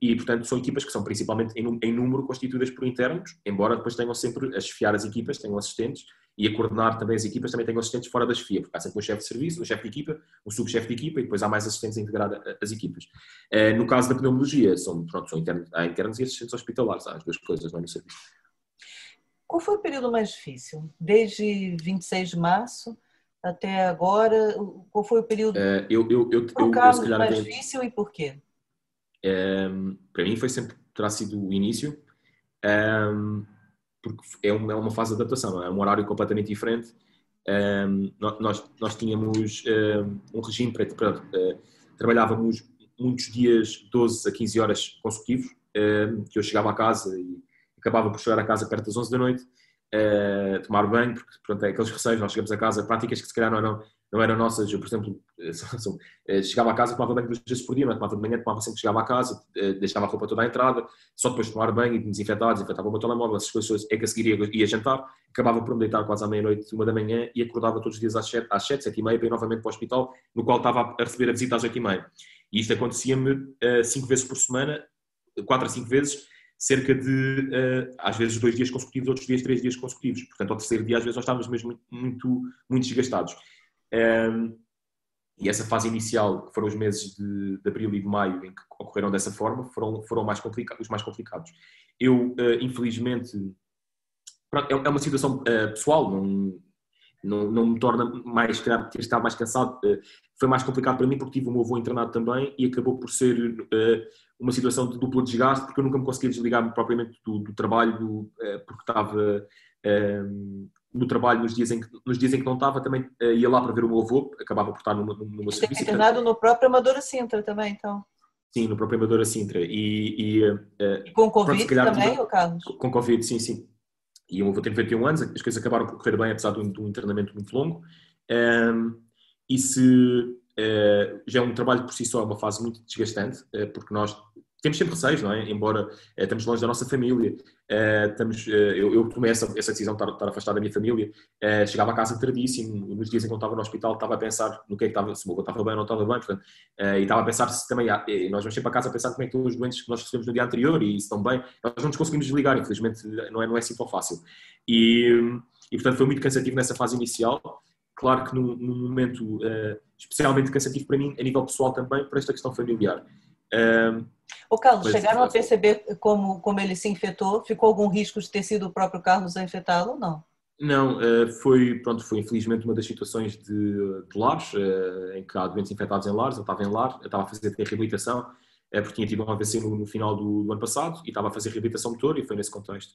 E, portanto, são equipas que são principalmente em número constituídas por internos, embora depois tenham sempre a chefiar as equipas, tenham assistentes e a coordenar também as equipas, também tenho assistentes fora da chefia, porque há sempre um chefe de serviço, um chefe de equipa, um subchefe de equipa e depois há mais assistentes a integrar as equipas. Eh, no caso da pneumologia, são, pronto, são internos, há internos e assistentes hospitalares, há as duas coisas não é, no serviço.
Qual foi o período mais difícil? Desde 26 de março até agora, qual foi o período
uh, eu, eu, eu,
eu, mais até... difícil e por quê?
Um, para mim foi sempre, terá sido o início. Um, porque é uma, é uma fase de adaptação, é? é um horário completamente diferente. Um, nós, nós tínhamos um, regime para, para uh, trabalhávamos muitos dias, 12 a 15 horas consecutivos, que eu chegava a casa e acabava por chegar a casa perto das 11 da noite, uh, tomar banho, porque pronto, é aqueles receios, nós chegamos a casa, práticas que se calhar não eram, não eram nossas. Eu, por exemplo, eh, eh, chegava a casa, tomava banho duas vezes por dia, mas tomava de manhã, tomava sempre que chegava a casa, eh, deixava a roupa toda à entrada, só depois de tomar banho e desinfetar, desinfetava o meu telemóvel, essas coisas, é que a seguir ia, ia jantar, acabava por me deitar quase à meia-noite, uma da manhã e acordava todos os dias às sete, às sete, sete e meia para ir novamente para o hospital, no qual estava a receber a visita às oito e meia. E isto acontecia-me uh, cinco vezes por semana, quatro a cinco vezes, cerca de, uh, às vezes, dois dias consecutivos, outros dias, três dias consecutivos. Portanto, ao terceiro dia, às vezes, nós estávamos mesmo muito, muito, muito desgastados. Um, e essa fase inicial, que foram os meses de, de, abril e de maio, em que ocorreram dessa forma, foram, foram mais os mais complicados. Eu, uh, infelizmente, pronto, é, é uma situação uh, pessoal, não, não, não, me torna mais, calhar, ter estado mais cansado. Uh, foi mais complicado para mim porque tive o meu avô internado também e acabou por ser uma situação de duplo desgaste, porque eu nunca me conseguia desligar propriamente do, do trabalho, do, porque estava no trabalho nos dias em que, nos dias em que não estava, também uh, ia lá para ver o meu avô, acabava por estar numa, numa
serviço. internado no próprio Amadora Sintra também, então?
Sim, no próprio Amadora Sintra. E,
e, uh, e com Covid pronto, também, tive, Carlos?
Com Covid, sim, sim. E o meu avô tem 91 anos, as coisas acabaram por correr bem, apesar de um, de um internamento muito longo. Um, e se uh, já é um trabalho por si só, é uma fase muito desgastante, porque nós temos sempre receios, não é? Embora eh, estamos longe da nossa família, eh, estamos, eh, eu, eu, tomei essa, essa decisão de estar, estar, afastado da minha família, chegava a casa tardíssimo, nos dias em que eu estava no hospital estava a pensar no que é que estava, se o meu estava bem ou não estava bem, portanto, e estava a pensar se também, nós vamos sempre a casa a pensar como é que estão os doentes que nós recebemos no dia anterior e se estão bem, nós não nos conseguimos desligar, infelizmente não é, não é assim tão fácil. E, e portanto foi muito cansativo nessa fase inicial, claro que num, momento especialmente cansativo para mim, a nível pessoal também, por esta questão familiar.
O Carlos, chegaram a perceber como, como ele se infectou? Ficou algum risco de ter sido o próprio Carlos a infectá-lo ou não?
Não, eh, foi, pronto, foi infelizmente uma das situações de, de lares, eh, em que há doentes infectados em lares, eu estava em lar, eu estava a fazer reabilitação, uh, porque tinha tido um AVC no, no final do, do, ano passado e estava a fazer reabilitação motor e foi nesse contexto.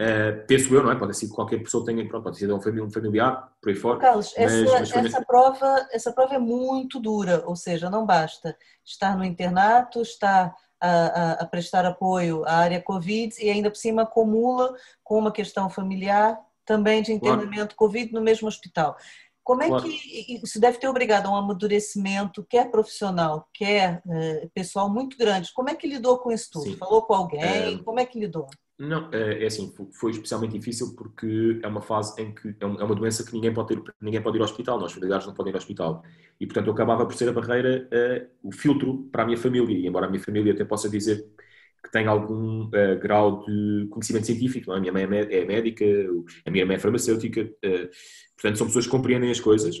Uh, penso eu, não é? Pode ser que qualquer pessoa tenha, pronto, pode ser um familiar, por aí fora.
Carlos, mas, essa, mas essa, prova, essa prova é muito dura, ou seja, não basta estar no internato, estar a, a, a, prestar apoio à área Covid e ainda por cima acumula com uma questão familiar também de internamento claro. Covid no mesmo hospital. Como é que isso deve ter obrigado a um amadurecimento, quer profissional, quer é, pessoal, muito grande? Como é que lidou com isso tudo? Sim. Falou com alguém? É... Como é que lidou?
Não, é, é assim, foi especialmente difícil porque é uma fase em que é, é uma doença que ninguém pode ter, ninguém pode ir ao hospital, nós familiares não podem ir ao hospital. E portanto eu acabava por ser a barreira, uh, o filtro para a minha família, e embora a minha família até possa dizer que tem algum uh, grau de conhecimento científico, é? a minha mãe é, é médica, a minha mãe é farmacêutica, uh, portanto são pessoas que compreendem as coisas,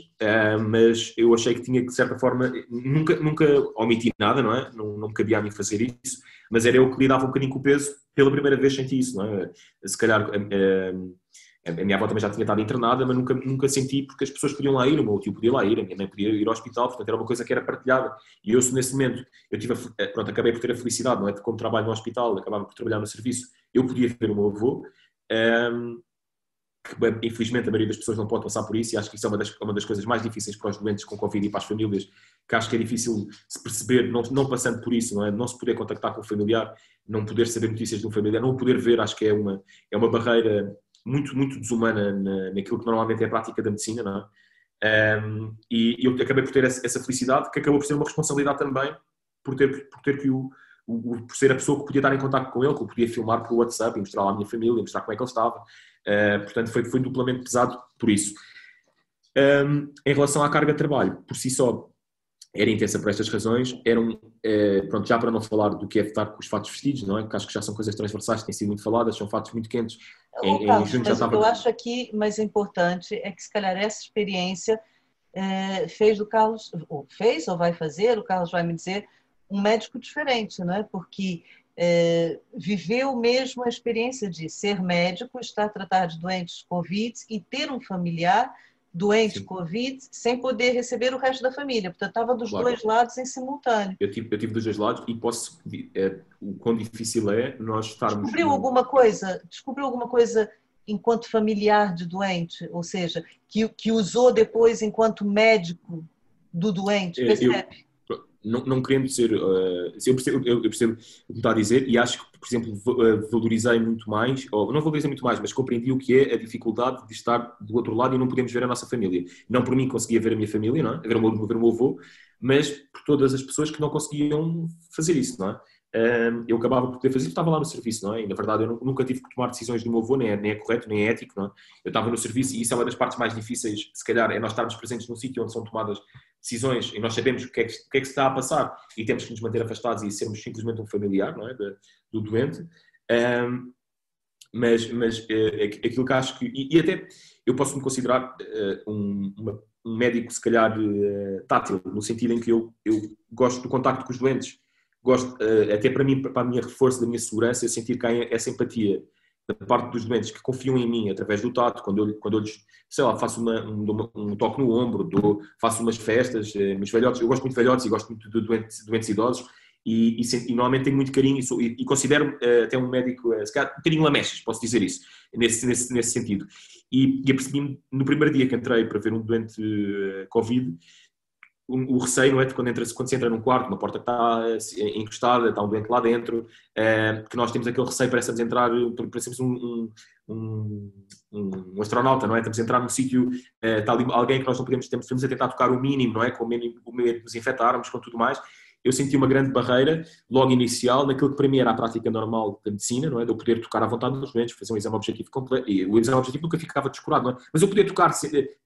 mas eu achei que tinha que, de certa forma, nunca, nunca omiti nada, não é? Não, não me cabia a mim fazer isso, mas era eu que lidava um bocadinho com o peso pela primeira vez senti isso, não é? Se calhar a, minha avó também já tinha estado internada, mas nunca, nunca senti porque as pessoas podiam lá ir, o meu tio podia lá ir, a minha mãe podia ir ao hospital, portanto era uma coisa que era partilhada. E eu, nesse momento, eu tive, a, pronto, acabei por ter a felicidade, não é? Como trabalho no hospital, acabava por trabalhar no serviço, eu podia ver o meu avô. Um, que infelizmente a maioria das pessoas não pode passar por isso e acho que isso é uma das, uma das coisas mais difíceis para os doentes com Covid e para as famílias, que acho que é difícil se perceber, não, não passando por isso, não é? Não se poder contactar com o familiar, não poder saber notícias de um familiar, não poder ver, acho que é uma, é uma barreira muito, muito desumana na, naquilo que normalmente é a prática da medicina, não é? Um, e eu acabei por ter essa, felicidade, que acabou por ser uma responsabilidade também, por ter, por ter que o, o, por ser a pessoa que podia estar em contato com ele, que eu podia filmar pelo WhatsApp e mostrar à minha família, mostrar como é que ele estava. Uh, portanto, foi, foi duplamente pesado por isso. Um, em relação à carga de trabalho, por si só, era intensa por estas razões, eram, eh, pronto, já para não falar do que é estar com os fatos vestidos, não é? Que acho que já são coisas transversais, têm sido muito faladas, são fatos muito quentes.
em, em junho já estava... O que eu acho aqui mais importante é que se calhar essa experiência eh, fez do Carlos, ou fez ou vai fazer, o Carlos vai me dizer, um médico diferente, não é? Porque é, viveu mesmo a experiência de ser médico, estar a tratar de doentes Covid e ter um familiar doente Sim. Covid sem poder receber o resto da família. Portanto, estava dos claro. dois lados em simultâneo.
Eu tive, eu tive dos dois lados e posso. É, o quão difícil é nós estarmos.
Descobriu no... alguma coisa? Descobriu alguma coisa enquanto familiar de doente? Ou seja, que, que usou depois enquanto médico do doente? Percebe?
Não, não querendo ser. Uh, eu, percebo, eu, percebo o que está a dizer e acho que, por exemplo, eh, valorizei muito mais, ou não valorizei muito mais, mas compreendi o que é a dificuldade de estar do outro lado e não podemos ver a nossa família. Não por mim conseguia ver a minha família, não é? ver, o meu, ver o meu avô, mas por todas as pessoas que não conseguiam fazer isso, não é? eu acabava por poder fazer, estava lá no serviço, não é? E, na verdade, eu nunca tive que tomar decisões do meu avô, nem é, nem é correto, nem é ético, não é? Eu estava no serviço e isso é uma das partes mais difíceis, se calhar, é nós estarmos presentes num sítio onde são tomadas decisões e nós sabemos o que, é que, o que, é que se está a passar e temos que nos manter afastados e sermos simplesmente um familiar, não é? De, do doente. Um, mas, mas é, aquilo que acho que. E, e até eu posso me considerar uh, um, uma, um médico, se calhar, uh, tátil, no sentido em que eu, eu gosto do contacto com os doentes gosto, uh, até para mim, para a minha reforço da minha segurança, eu sentir que há essa empatia da parte dos doentes que confiam em mim através do tato, quando eu, quando eu lhes, sei lá, faço uma, um, um toque no ombro, dou, faço umas festas, eh, meus velhotes, eu gosto muito de velhotes e gosto muito de doentes, doentes idosos, e, e, e, normalmente tenho muito carinho e, sou, e, considero uh, até um médico, uh, se calhar, um bocadinho lamechas, posso dizer isso, nesse, nesse, nesse sentido. E, e apercebi-me no primeiro dia que entrei para ver um doente uh, Covid, o, receio, não é? Quando, entra, quando se entra num quarto, uma porta que está eh, encostada, está um doente lá dentro, é, que nós temos aquele receio, parecemos entrar, parecemos um, um, um, um astronauta, não é? Estamos a entrar num sítio, é, está ali alguém que nós não podemos, temos, temos a tentar tocar o mínimo, não é? Com o mínimo, o mínimo de nos infectarmos, com tudo mais eu senti uma grande barreira, logo inicial, naquilo que para mim era a prática normal da medicina, não é? De eu poder tocar à vontade nos doentes, fazer um exame objetivo completo. E o exame objetivo nunca ficava descurado, é? Mas eu poder tocar,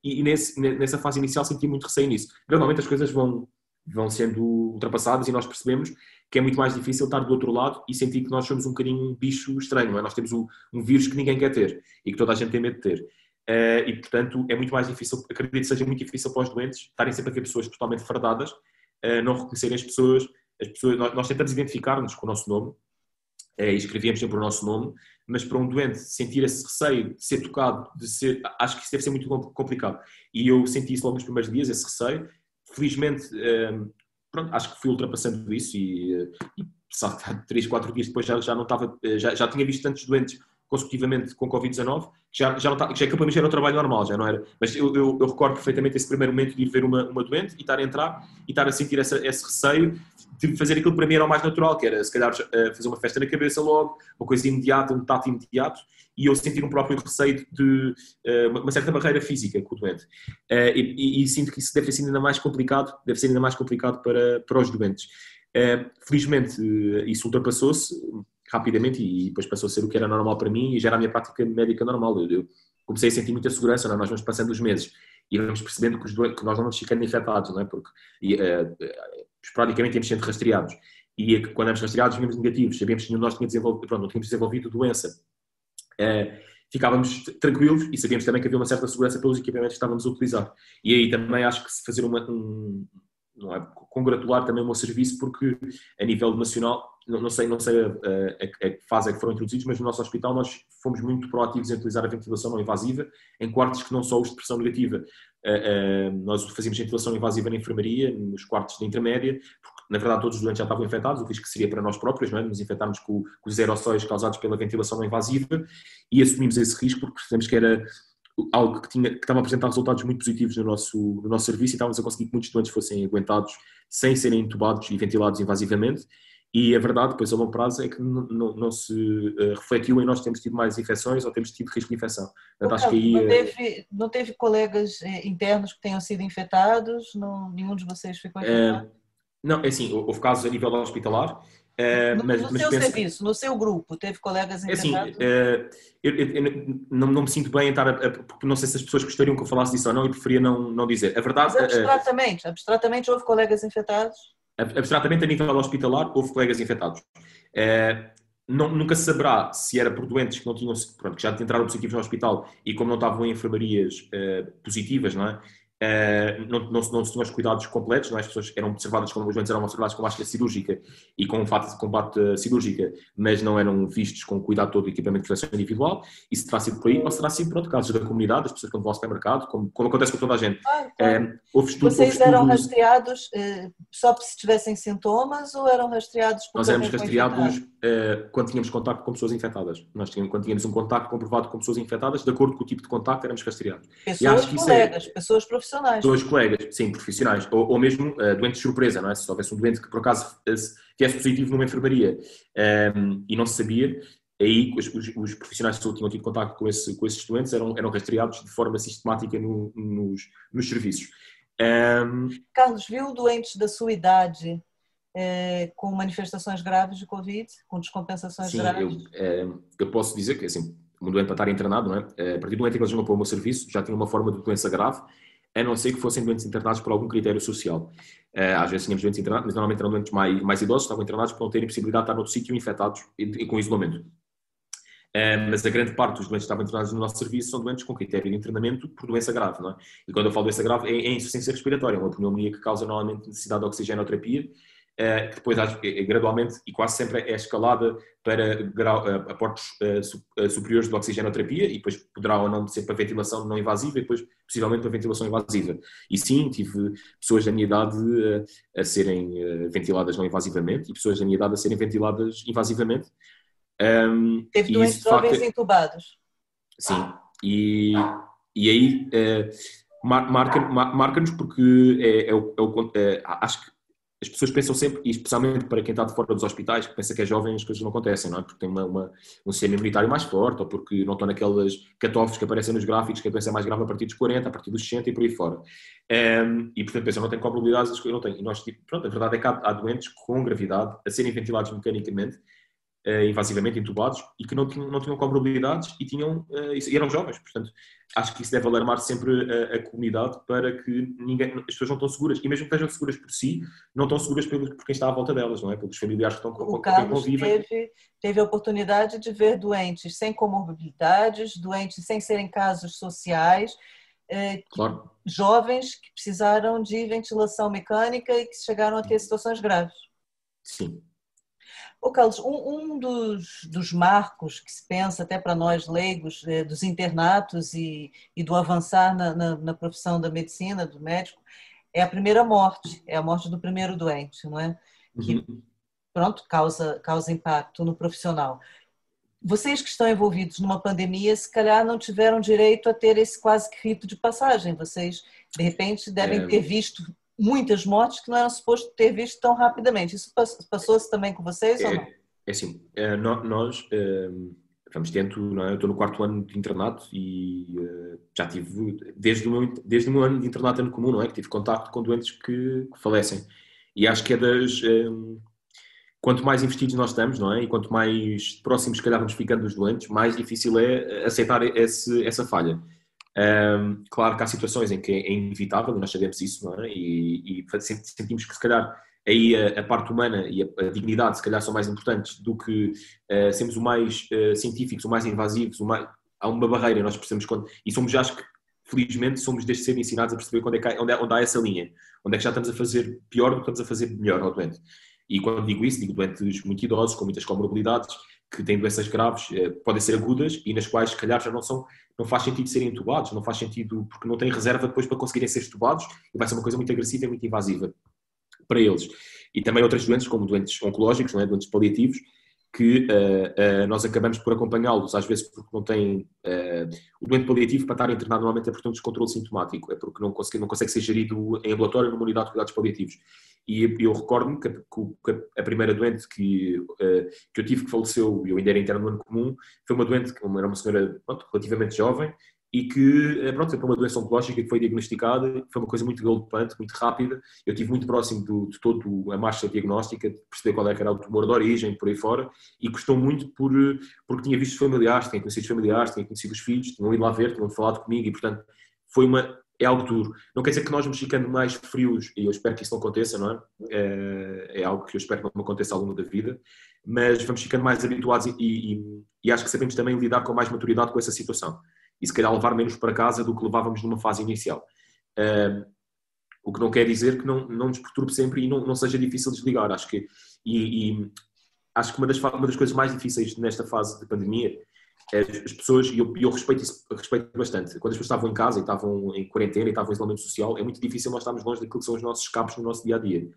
e nesse, nessa fase inicial senti muito receio nisso. Gradualmente as coisas vão, vão sendo ultrapassadas e nós percebemos que é muito mais difícil estar do outro lado e sentir que nós somos um bocadinho um bicho estranho, não é? Nós temos um, um vírus que ninguém quer ter e que toda a gente tem medo de ter. Uh, e, portanto, é muito mais difícil, acredito que seja muito difícil para os doentes estarem sempre a ver pessoas totalmente fardadas não reconhecerem as pessoas. As pessoas nós, nós tentamos identificar-nos com o nosso nome, uh, e escrevíamos sempre o nosso nome, mas para um doente sentir esse receio de ser tocado, de ser, acho que isso deve ser muito complicado. E eu senti isso logo nos primeiros dias, esse receio. Felizmente, uh, pronto, acho que fui ultrapassando isso e, e só três, quatro dias depois já, já não estava, já, já tinha visto tantos doentes consecutivamente com Covid-19, já, já, não tá, já aquilo para mim já era o trabalho normal, já não era. Mas eu, eu, eu, recordo perfeitamente esse primeiro momento de ir ver uma, uma doente e estar a entrar e estar a sentir essa, esse receio de fazer aquilo que para mim era o mais natural, que era se calhar eh, fazer uma festa na cabeça logo, uma coisa imediata, um tato imediato, e eu sentir um próprio receio de uh, uma certa barreira física com o doente. Uh, e, e, e, sinto que isso deve ser ainda mais complicado, deve ser ainda mais complicado para, para os doentes. Felizmente isso ultrapassou-se rapidamente e depois passou a ser o que era normal para mim e já era a minha prática médica normal. Eu, eu comecei a sentir muita segurança? É? nós vamos passando os meses e vamos percebendo que, que nós não vamos ficando infectados, não é? Porque e, esporadicamente íamos sendo rastreados. E quando éramos rastreados, vínhamos negativos, sabíamos que nós desenvolvido, pronto, não tínhamos desenvolvido doença. É, ficávamos tranquilos e sabíamos também que havia uma certa segurança pelos equipamentos que estávamos a utilizar. E aí também acho que se fazer uma, um, não é, congratular também o meu serviço, porque a nível nacional, não, não sei, não sei a, a, a, fase é que foram introduzidos, mas no nosso hospital nós fomos muito proativos em utilizar a ventilação não invasiva em quartos que não só os de pressão negativa, Uh, uh, nós fazíamos ventilação invasiva na enfermaria, nos quartos de intermédia, porque na verdade todos os doentes já estavam infectados, o risco seria para nós próprios, não é? nos infectarmos com, com os aerossóis causados pela ventilação não invasiva e assumimos esse risco porque percebemos que era algo que, tinha, que estava a apresentar resultados muito positivos no nosso, no nosso serviço e estávamos a conseguir que muitos doentes fossem aguentados sem serem intubados e ventilados invasivamente e a verdade, depois a longo prazo, é que não, não, não se uh, refletiu em nós termos tido mais infecções ou termos tido risco de infecção.
Portanto, acho que aí, não, eh, teve, não teve colegas eh, internos que tenham sido infectados? Não, nenhum de vocês ficou infectado? Uh,
não, é assim, houve casos a nível hospitalar. Uh,
no,
mas,
no
mas
seu penso, serviço, no seu grupo, teve colegas infectados? É
assim, eu, eu, eu não, não, me sinto bem em estar, a, a, porque não sei se as pessoas gostariam que eu falasse disso ou não e preferia não, não dizer. A verdade...
Mas abstratamente, abstratamente houve colegas infectados?
abstratamente a nível hospitalar, houve colegas infectados. É, não, nunca se saberá se era por doentes que não tinham, pronto, que já entraram positivos no hospital e como não estavam em enfermarias é, positivas, não é? Uh, não, não, não se tinham os cuidados completos, não é? as pessoas eram observadas como os doentes eram observados com máscara cirúrgica e com fato de combate cirúrgica, mas não eram vistos com cuidado todo o equipamento de proteção individual. Isso terá sido por aí, ou será sido por outro casos da comunidade, as pessoas quando vão ao supermercado, como, como acontece com toda a gente.
Ah, claro. uh, houve estudo, Vocês houve eram rastreados uh, só se tivessem sintomas ou eram rastreados
por Nós éramos rastreados quando tínhamos contato com pessoas infectadas. Nós tínhamos, quando tínhamos um contato comprovado com pessoas infectadas, de acordo com o tipo de contacto, éramos rastreados.
Pessoas é colegas, é... pessoas profissionais.
Dois colegas, sim, profissionais. Ou, ou mesmo uh, doentes de surpresa, não é? Se houvesse um doente que por acaso tivesse positivo numa enfermaria um, ehm, e não se sabia, aí os, os, os, profissionais que tinham tido contato com, esse, com esses doentes eram, eram rastreados de forma sistemática no, nos, nos serviços. Um... Ehm,
Carlos, viu doentes da sua idade eh, com manifestações graves de Covid, com descompensações
Sim,
graves?
Eu, eh, eu posso dizer que, assim, um doente para estar internado, não é? A partir do momento em que eles vão para o meu serviço, já tinha uma forma de doença grave a não ser que fossem doentes internados por algum critério social. Eh, às vezes tínhamos doentes internados, mas normalmente eram doentes mais, mais idosos, estavam internados por não terem possibilidade de estar noutro sítio infectados e, com isolamento. Eh, mas a grande parte dos doentes que estavam internados no nosso serviço são doentes com critério de internamento por doença grave, não é? E quando eu falo doença grave, é, é insuficiência respiratória, é uma pneumonia que causa normalmente necessidade de oxigenoterapia eh, que depois é, gradualmente e quase sempre é escalada para grau, eh, aportes eh, superiores de oxigenoterapia e depois poderá ou não ser para ventilação não invasiva e depois possivelmente para ventilação invasiva. E sim, tive pessoas da minha idade a serem ventiladas não invasivamente e pessoas da minha idade a serem ventiladas invasivamente.
Teve doentes jovens intubados.
Sim, e, e aí marca-nos marca porque é, é, o, é é, acho que as pessoas pensam sempre, e especialmente para quem está de fora dos hospitais, que pensa que é jovem as coisas não acontecem, não é? Porque tem uma, uma, um sistema imunitário mais forte, ou porque não estão naquelas catófos que aparecem nos gráficos, que a doença é mais grave a partir dos 40, a partir dos 60 e por aí fora. Um, e portanto pensam, não tem probabilidades, não têm. E nós, tipo, pronto, a verdade é que há, há doentes com gravidade a serem ventilados mecanicamente, invasivamente intubados e que não tinham, não tinham comorbilidades e, tinham, uh, e eram jovens. Portanto, acho que isso deve alarmar sempre a, a, comunidade para que ninguém, as pessoas não estão seguras. E mesmo que estejam seguras por si, não estão seguras por, por quem está à volta delas, não é? Pelos familiares que estão
com, quem convivem. Teve, teve a oportunidade de ver doentes sem comorbilidades, doentes sem serem casos sociais, eh, claro. jovens que precisaram de ventilação mecânica e que chegaram a ter situações graves.
Sim,
Ô Carlos, um, um dos, dos, marcos que se pensa, até para nós leigos, é, dos internatos e, e, do avançar na, na, na, profissão da medicina, do médico, é a primeira morte, é a morte do primeiro doente, não é? Que, uhum. pronto, causa, causa impacto no profissional. Vocês que estão envolvidos numa pandemia, se calhar não tiveram direito a ter esse quase que rito de passagem. Vocês, de repente, devem é... ter visto muitas mortes que não eram suposto ter visto tão rapidamente. Isso passou-se também com vocês
é,
ou não?
É assim, é, nós é, vamos tento, não é? Eu estou no quarto ano de internato e uh, já tive, desde o, meu, desde o meu ano de internato ano comum, não é? Que tive contato com doentes que, que falecem. E acho que é das. Um, quanto mais investidos nós estamos, não é? E quanto mais próximos, se calhar, vamos ficando dos doentes, mais difícil é aceitar esse, essa falha. Um, claro que há situações em que é inevitável, nós sabemos isso, é? E, e sentimos que, se calhar, aí a, a, parte humana e a, a, dignidade se calhar são mais importantes do que uh, sermos o mais uh, científicos, o mais invasivos, o mais... há uma barreira, nós percebemos quando, e somos já, acho que felizmente somos desde cedo ensinados a perceber quando é que, onde, é, onde há essa linha, onde é que já estamos a fazer pior do que estamos a fazer melhor ao doente. E quando digo isso, digo doentes muito idosos, com muitas comorbilidades, que têm doenças graves, uh, podem ser agudas e nas quais se calhar já não são, não faz sentido serem entubados, não faz sentido porque não têm reserva depois para conseguirem ser estubados e vai ser uma coisa muito agressiva e muito invasiva para eles. E também outras doenças, como doentes oncológicos, não é? doentes paliativos, que uh, uh, nós acabamos por acompanhá-los, às vezes porque não tem uh, o doente paliativo para estar internado normalmente é por um descontrole sintomático, é porque não consegue, não consegue ser gerido em ambulatório numa unidade de cuidados paliativos. E eu recordo-me que, que, a primeira doente que, que eu tive que faleceu, eu ainda era interno no ano comum, foi uma doente, era uma senhora pronto, relativamente jovem, e que, eh, pronto, foi uma doença oncológica que foi diagnosticada, foi uma coisa muito galopante, muito rápida. Eu estive muito próximo do, de toda a marcha diagnóstica, de perceber qual é era o tumor de origem, por aí fora, e custou muito por, porque tinha visto familiares, tinha conhecido familiares, tinha conhecido os filhos, tinham ido lá ver, tinham falado comigo, e portanto foi uma, é algo duro. Não quer dizer que nós vamos ficando mais frios, e eu espero que isso não aconteça, não é? É, é algo que eu espero que não aconteça ao longo da vida, mas vamos ficando mais habituados e, e, e acho que sabemos também lidar com mais maturidade com essa situação e se calhar levar menos para casa do que levávamos numa fase inicial. Uh, o que não quer dizer que não, não nos perturbe sempre e não, não seja difícil desligar. Acho que, e, e acho que uma das, uma das coisas mais difíceis nesta fase de pandemia é as pessoas, e eu, eu respeito isso respeito bastante, quando as pessoas estavam em casa e estavam em quarentena e estavam em isolamento social, é muito difícil nós estarmos longe daquilo que são os nossos escapes no nosso dia a dia.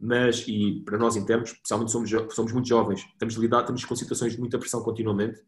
Mas, e para nós internos, especialmente somos, somos muito jovens, estamos, lidar, estamos com situações de muita pressão continuamente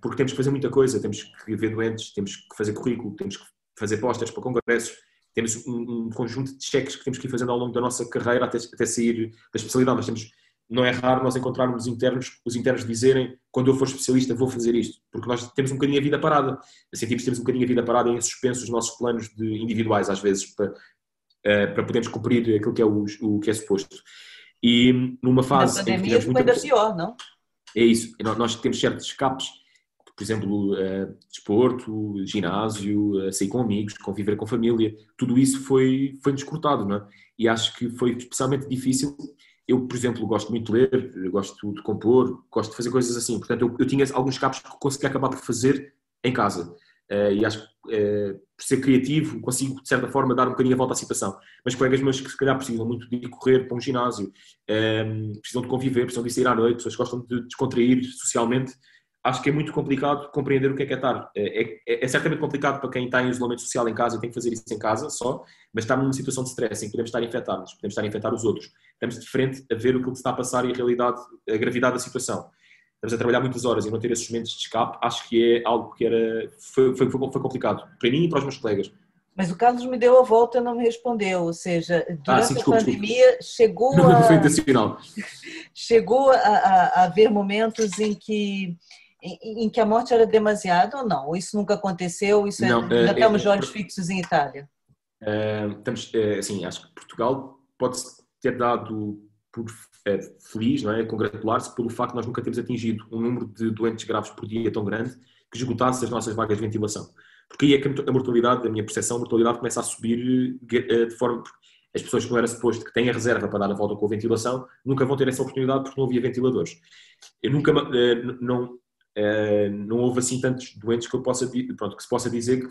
porque temos que fazer muita coisa, temos que ver doentes, temos que fazer currículo, temos que fazer postas para congressos, temos um, conjunto de cheques que temos que ir fazendo ao longo da nossa carreira até, até sair da especialidade, mas temos, não é raro nós encontrarmos internos, os internos dizerem, quando eu for especialista vou fazer isto, porque nós temos um bocadinho a vida parada, sentimos que temos um bocadinho a vida parada em suspenso os nossos planos de individuais às vezes, para, uh, para podermos cumprir aquilo que é o, o que é suposto. E numa fase...
Na pandemia foi ainda pior, não?
É isso. Nós temos certos escapes, por exemplo, uh, desporto, ginásio, uh, sair com amigos, conviver com família, tudo isso foi, foi descortado, não é? E acho que foi especialmente difícil. Eu, por exemplo, gosto muito de ler, gosto de compor, gosto de fazer coisas assim. Portanto, eu, eu tinha alguns escapes que consegui acabar por fazer em casa. Uh, e acho que uh, por ser criativo consigo de certa forma dar um bocadinho a volta à situação. Mas colegas meus que se calhar precisam muito de correr para um ginásio, ehm, precisam de conviver, precisam de sair à noite, pessoas gostam de descontrair socialmente, acho que é muito complicado compreender o que é que é estar. É, é, é, certamente complicado para quem está em isolamento social em casa e tem que fazer isso em casa só, mas está numa situação de stress em que podemos estar a infectar-nos, podemos estar a infectar os outros. Estamos de frente a ver o que está a passar e a realidade, a gravidade da situação estamos a trabalhar muitas horas e não ter esses momentos de escape, acho que é algo que era, foi, foi, foi complicado para mim e para os meus colegas.
Mas o Carlos me deu a volta e não me respondeu, ou seja, ah, durante ah, sim, desculpa, a pandemia desculpa. chegou
a... Não foi intencional.
Chegou a, a, a haver momentos em que em, em, que a morte era demasiada ou não? Isso nunca aconteceu? Isso é, não, é, ainda é, temos é, olhos fixos em Itália?
É, estamos, é, assim, acho que Portugal pode ter dado por é, feliz, não é? congratular-se pelo facto de nós nunca termos atingido um número de doentes graves por dia tão grande que esgotasse as nossas vagas de ventilação. Porque aí é que a mortalidade, a minha percepção, a mortalidade começa a subir eh, de forma. As pessoas que não era suposto que têm a reserva para dar a volta com a ventilação nunca vão ter essa oportunidade porque não havia ventiladores. Eu nunca. Eh, não, eh, não houve assim tantos doentes que, eu possa, pronto, que se possa dizer que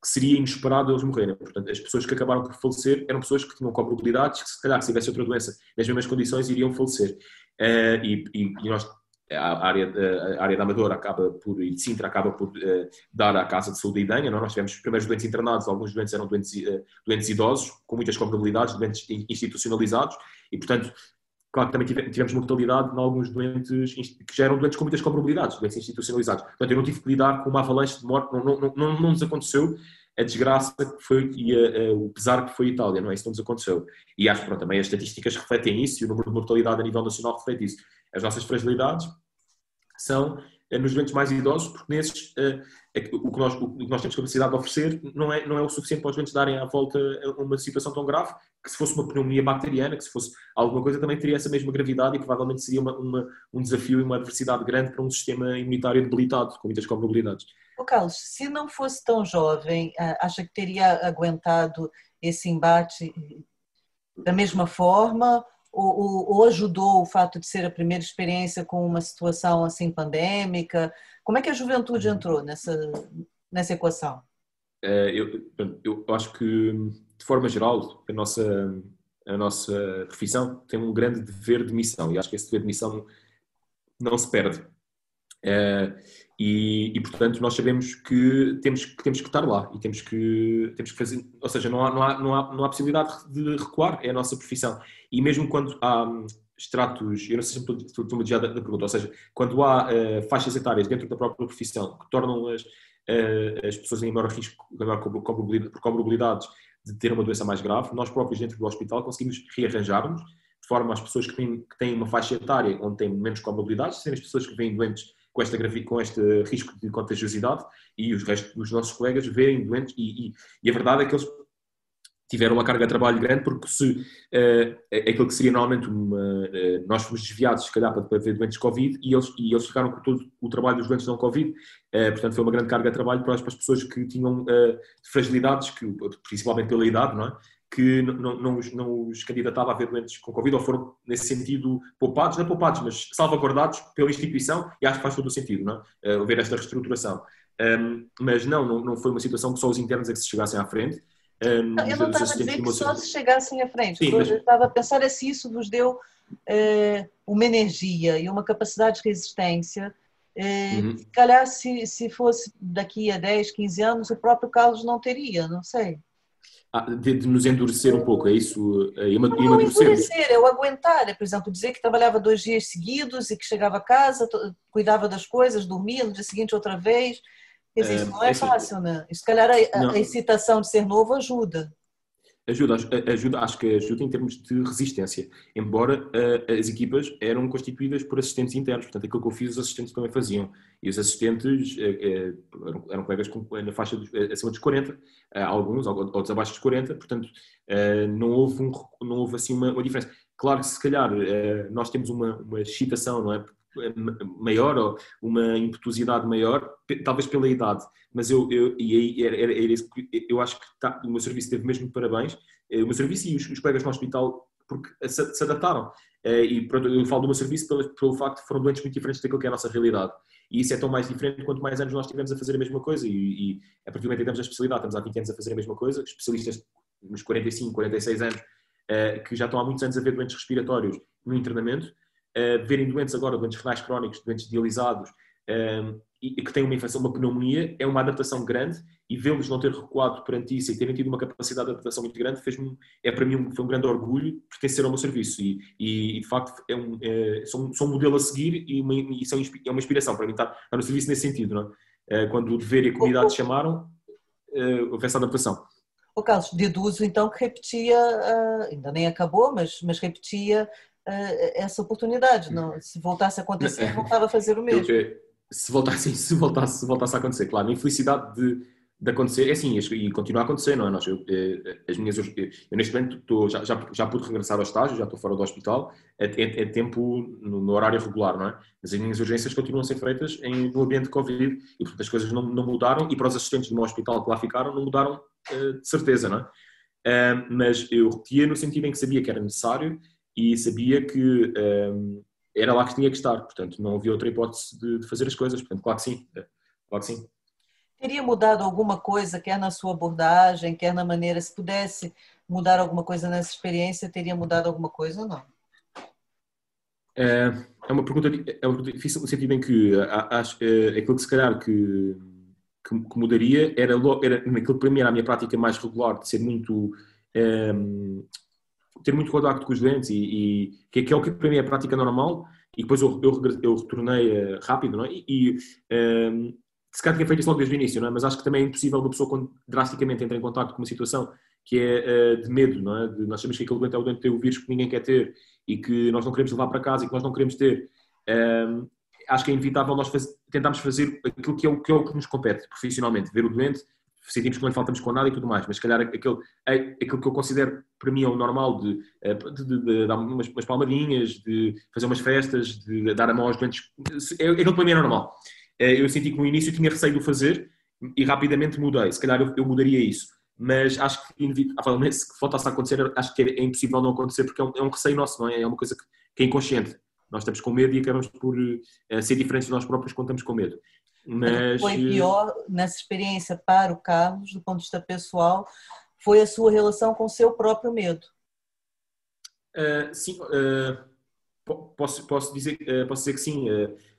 que seria inesperado eles morrerem. Portanto, as pessoas que acabaram por falecer eram pessoas que tinham comorbidades, que se calhar se tivesse outra doença nas mesmas condições iriam falecer. Uh, e, e, e, nós a área, a área da Amadora acaba por, e de Sintra acaba por uh, dar à Casa de Saúde da Idanha. Não? Nós tivemos os primeiros doentes internados, alguns doentes eram doentes, uh, doentes idosos, com muitas comorbidades, doentes institucionalizados, e portanto, claro que também tivemos mortalidade em alguns doentes que já eram doentes com muitas comorbidades, doentes institucionalizados. Portanto, eu não tive que lidar com uma avalanche de morte, não, não, não, não nos aconteceu a desgraça que foi e a, a, o pesar que foi a Itália, não é? Isso não nos aconteceu. E acho que também as estatísticas refletem isso e o número de mortalidade a nível nacional reflete isso. As nossas fragilidades são nos doentes mais idosos, porque nesses uh, o, que nós, o que nós temos capacidade de oferecer não é, não é o suficiente para os doentes darem à volta a uma situação tão grave, que se fosse uma pneumonia bacteriana, que se fosse alguma coisa, também teria essa mesma gravidade e provavelmente seria uma, uma, um desafio e uma adversidade grande para um sistema imunitário debilitado, com muitas probabilidades.
Ô Carlos, se não fosse tão jovem, acha que teria aguentado esse embate da mesma forma? Ou, ou, ajudou o fato de ser a primeira experiência com uma situação assim pandêmica? Como é que a juventude uhum. entrou nessa, nessa equação?
É, eu, eu acho que, de forma geral, a nossa, a nossa profissão tem um grande dever de missão e acho que esse dever de missão não se perde. É, e, e, portanto nós sabemos que temos, que temos que estar lá e temos que, temos que fazer, ou seja, não há, não, há, não, há, não há possibilidade de recuar, é a nossa profissão. E mesmo quando há hum, extratos, eu não sei se estou, estou a desviar da, pergunta, ou seja, quando há uh, faixas etárias dentro da própria profissão que tornam as, uh, as pessoas em maior risco, maior probabilidade, por probabilidades de ter uma doença mais grave, nós próprios dentro do hospital conseguimos rearranjar-nos de forma as pessoas que têm, que têm uma faixa etária onde têm menos probabilidades, serem as pessoas que vêm doentes com, esta, com este risco de contagiosidade e os restos dos nossos colegas verem doentes e, e, e a verdade é que eles tiveram uma carga de trabalho grande porque se uh, aquilo que seria normalmente uma, uh, nós fomos desviados se calhar para, ver doentes Covid e eles, e eles ficaram com todo o trabalho dos doentes não Covid uh, portanto foi uma grande carga de trabalho para as, para as pessoas que tinham fragilidades que, principalmente pela idade não é? Que não, não, não, os, não os candidatava a ver doentes com Covid ou foram, nesse sentido, poupados, não é poupados, mas salvaguardados pela instituição e acho que faz todo o sentido, não é? Uh, ver esta reestruturação. Um, mas não, não, não foi uma situação que só os internos é que se chegassem à frente.
Um, não, eu não estava a dizer que só se chegassem à frente. Sim, mas... Eu estava a pensar é se isso vos deu uh, uma energia e uma capacidade de resistência uh, uhum. se calhar se, se fosse daqui a 10, 15 anos o próprio Carlos não teria, não sei.
Ah, de, de, nos endurecer um pouco, é isso?
É não, não endurecer, é o aguentar. É, por exemplo, dizer que trabalhava dois dias seguidos e que chegava a casa, cuidava das coisas, dormia, no dia seguinte outra vez. Quer dizer, isso não é, é fácil, né? E se calhar a, a excitação de ser novo ajuda.
Ajuda, ajuda, acho que ajuda em termos de resistência, embora uh, as equipas eram constituídas por assistentes internos, portanto aquilo que eu fiz os assistentes também faziam, e os assistentes uh, uh, eram, eram, colegas com, na faixa dos, acima dos 40, alguns, outros abaixo dos 40, portanto não houve, um, não houve assim uma, uma, diferença. Claro que se calhar nós temos uma, uma excitação, não é? Maior ou uma impetuosidade maior, talvez pela idade, mas eu, eu, e aí era, era, era eu acho que tá, o meu serviço teve mesmo parabéns, eh, o meu serviço e os, os colegas no hospital, porque se, se adaptaram. Eh, e pronto, eu falo do meu serviço pelo, pelo facto de foram doentes muito diferentes daquilo que é a nossa realidade. E isso é tão mais diferente quanto mais anos nós tivemos a fazer a mesma coisa. E, e a partir do momento que temos a especialidade, estamos há 20 anos a fazer a mesma coisa, especialistas nos 45, 46 anos, eh, que já estão há muitos anos a ver doentes respiratórios no internamento, verem doentes agora, doentes renais crónicos, doentes dialisados, e que têm uma infecção, uma pneumonia, é uma adaptação grande e vê-los não ter recuado perante isso e terem tido uma capacidade de adaptação muito grande, fez é para mim um, foi um grande orgulho pertencer ao meu serviço e, e, de facto é um, é, sou, sou, um modelo a seguir e, uma, e isso é uma inspiração para mim estar, estar no serviço nesse sentido. É? Uh, quando o dever e a comunidade chamaram, uh, houve essa adaptação.
O Carlos, deduzo então que repetia, uh, ainda nem acabou, mas, mas repetia essa oportunidade. Não, se voltasse a acontecer, voltava a fazer o mesmo.
Se voltasse, se voltasse, se voltasse a acontecer, claro, a infelicidade de, de acontecer, é assim, e continua a acontecer, não é? Nós, eu, eh, as minhas, eu, neste momento estou, já, já, já pude regressar ao estágio, já estou fora do hospital, é, é, é tempo no, no, horário regular, não é? Mas as minhas urgências continuam a ser feitas em, no ambiente de Covid e, portanto, as coisas não, não mudaram e para os assistentes do meu hospital que lá ficaram, não mudaram de certeza, não é? Mas eu repetia no sentido em que sabia que era necessário e sabia que um, era lá que tinha que estar, portanto não havia outra hipótese de, de, fazer as coisas, portanto claro que sim, é, claro que sim.
Teria mudado alguma coisa, quer na sua abordagem, quer na maneira, se pudesse mudar alguma coisa nessa experiência, teria mudado alguma coisa ou não?
É, é uma pergunta, é uma pergunta difícil no sentido em que acho, é, aquilo que se calhar que, que, que mudaria era, era naquilo que para mim era a minha prática mais regular de ser muito é, ter muito contacto com os doentes e, e que, que é o que para mim é prática normal e depois eu, eu, eu retornei uh, rápido, não é? E, um, se calhar tinha feito isso logo desde o início, não é? Mas acho que também é impossível uma pessoa quando drasticamente entra em contato com uma situação que é uh, de medo, não é? De, nós sabemos que aquele doente é o doente ter o vírus que ninguém quer ter e que nós não queremos levar para casa e que nós não queremos ter. Um, acho que é inevitável nós faz, tentarmos fazer aquilo que é, o, que é o que nos compete profissionalmente, ver o doente, sentimos que não lhe faltamos com nada e tudo mais, mas se calhar aquele, é, aquilo que eu considero para mim é o normal de, eh, de, de, de dar umas, umas, palmadinhas, de fazer umas festas, de dar a mão aos doentes, é, é aquilo para mim é normal. Eh, eu senti que no início tinha receio de o fazer e rapidamente mudei, se calhar eu, eu mudaria isso mas acho que inevitavelmente se faltasse a acontecer, acho que é impossível não acontecer porque é um, é um receio nosso, não é? É uma coisa que, que, é inconsciente. Nós estamos com medo e acabamos por uh, ser diferentes de nós próprios quando estamos com medo.
Mas foi pior nessa experiência para o Carlos, do ponto de vista pessoal, foi a sua relação com o seu próprio medo.
Uh, sim, uh, posso, posso, dizer, posso dizer que sim.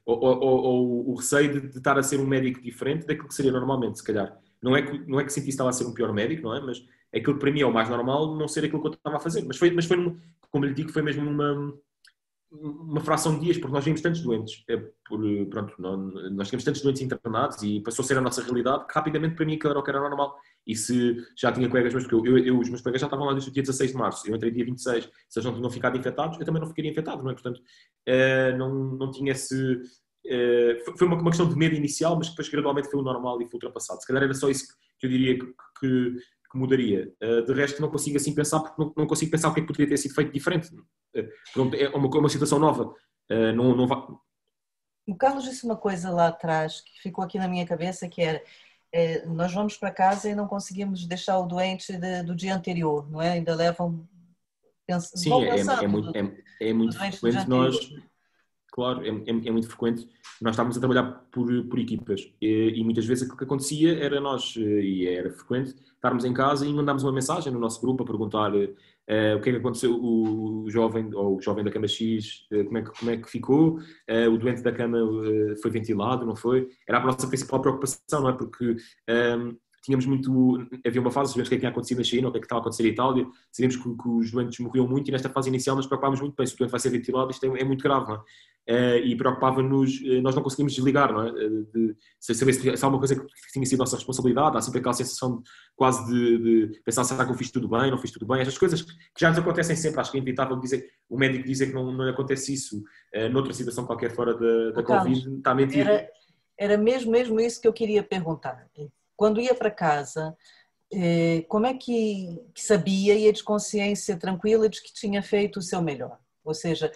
Ou, ou, ou, o receio de, de estar a ser um médico diferente daquilo que seria normalmente, se calhar não é que, não é que senti que estava a ser um pior médico, não é? Mas aquilo que para mim é o mais normal não ser aquilo que eu estava a fazer. Mas foi, mas foi como lhe digo, foi mesmo uma, uma fração de dias, porque nós vimos tantos doentes, é por, pronto, nós tínhamos tantos doentes internados e passou a ser a nossa realidade que rapidamente para mim aquilo era o que era normal. E se já tinha colegas meus, porque eu, eu, eu, os meus colegas já estavam lá desde o dia 16 de março, eu entrei dia 26, se eles não tinham ficado infectados, eu também não ficaria infectado, não é? Portanto, uh, não, não tinha esse, eh, foi uma, uma, questão de medo inicial, mas que depois gradualmente foi o normal e foi ultrapassado. Se calhar era só isso que eu diria que, que, que mudaria. Uh, de resto, não consigo assim pensar, porque não, consigo pensar o que é que poderia ter sido feito diferente. Uh, pronto, é uma, uma situação nova. não, não va...
O Carlos disse uma coisa lá atrás que ficou aqui na minha cabeça, que era é, nós vamos para casa e não conseguimos deixar o doente de, do dia anterior, não é? Ainda levam...
Pens... Sim, é, é, muito, é, é muito frequente nós claro, é, é, é, muito frequente. Nós estávamos a trabalhar por, por equipas e, e, muitas vezes aquilo que acontecia era nós, eh, e era frequente, estarmos em casa e mandarmos uma mensagem no nosso grupo a perguntar uh, o que é que aconteceu, o, o jovem ou o jovem da cama X, uh, como, é que, como é que ficou, uh, o doente da cama foi ventilado, não foi? Era a nossa principal preocupação, não é? Porque ehm, tínhamos muito. Havia uma fase, sabemos o que é que tinha acontecido na China, o que é que estava a acontecer em Itália, sabemos que, que, os doentes morriam muito e nesta fase inicial nos preocupávamos muito bem. Se o doente vai ser ventilado, isto é, é muito grave, não é? Uh, e preocupava-nos, uh, nós não conseguimos desligar, não é? Uh, de, saber se, se há alguma coisa que tinha sido nossa responsabilidade, há sempre aquela sensação de, quase de, de, pensar será que eu fiz tudo bem, não fiz tudo bem, estas coisas que já nos acontecem sempre, acho que é inevitável dizer, o médico dizer que não, não lhe acontece isso noutra situação qualquer fora da, da Covid, está a mentir.
Era, era mesmo, mesmo isso que eu queria perguntar quando ia para casa, eh, como é que, sabia e a desconsciência tranquila de que tinha feito o seu melhor? Ou seja,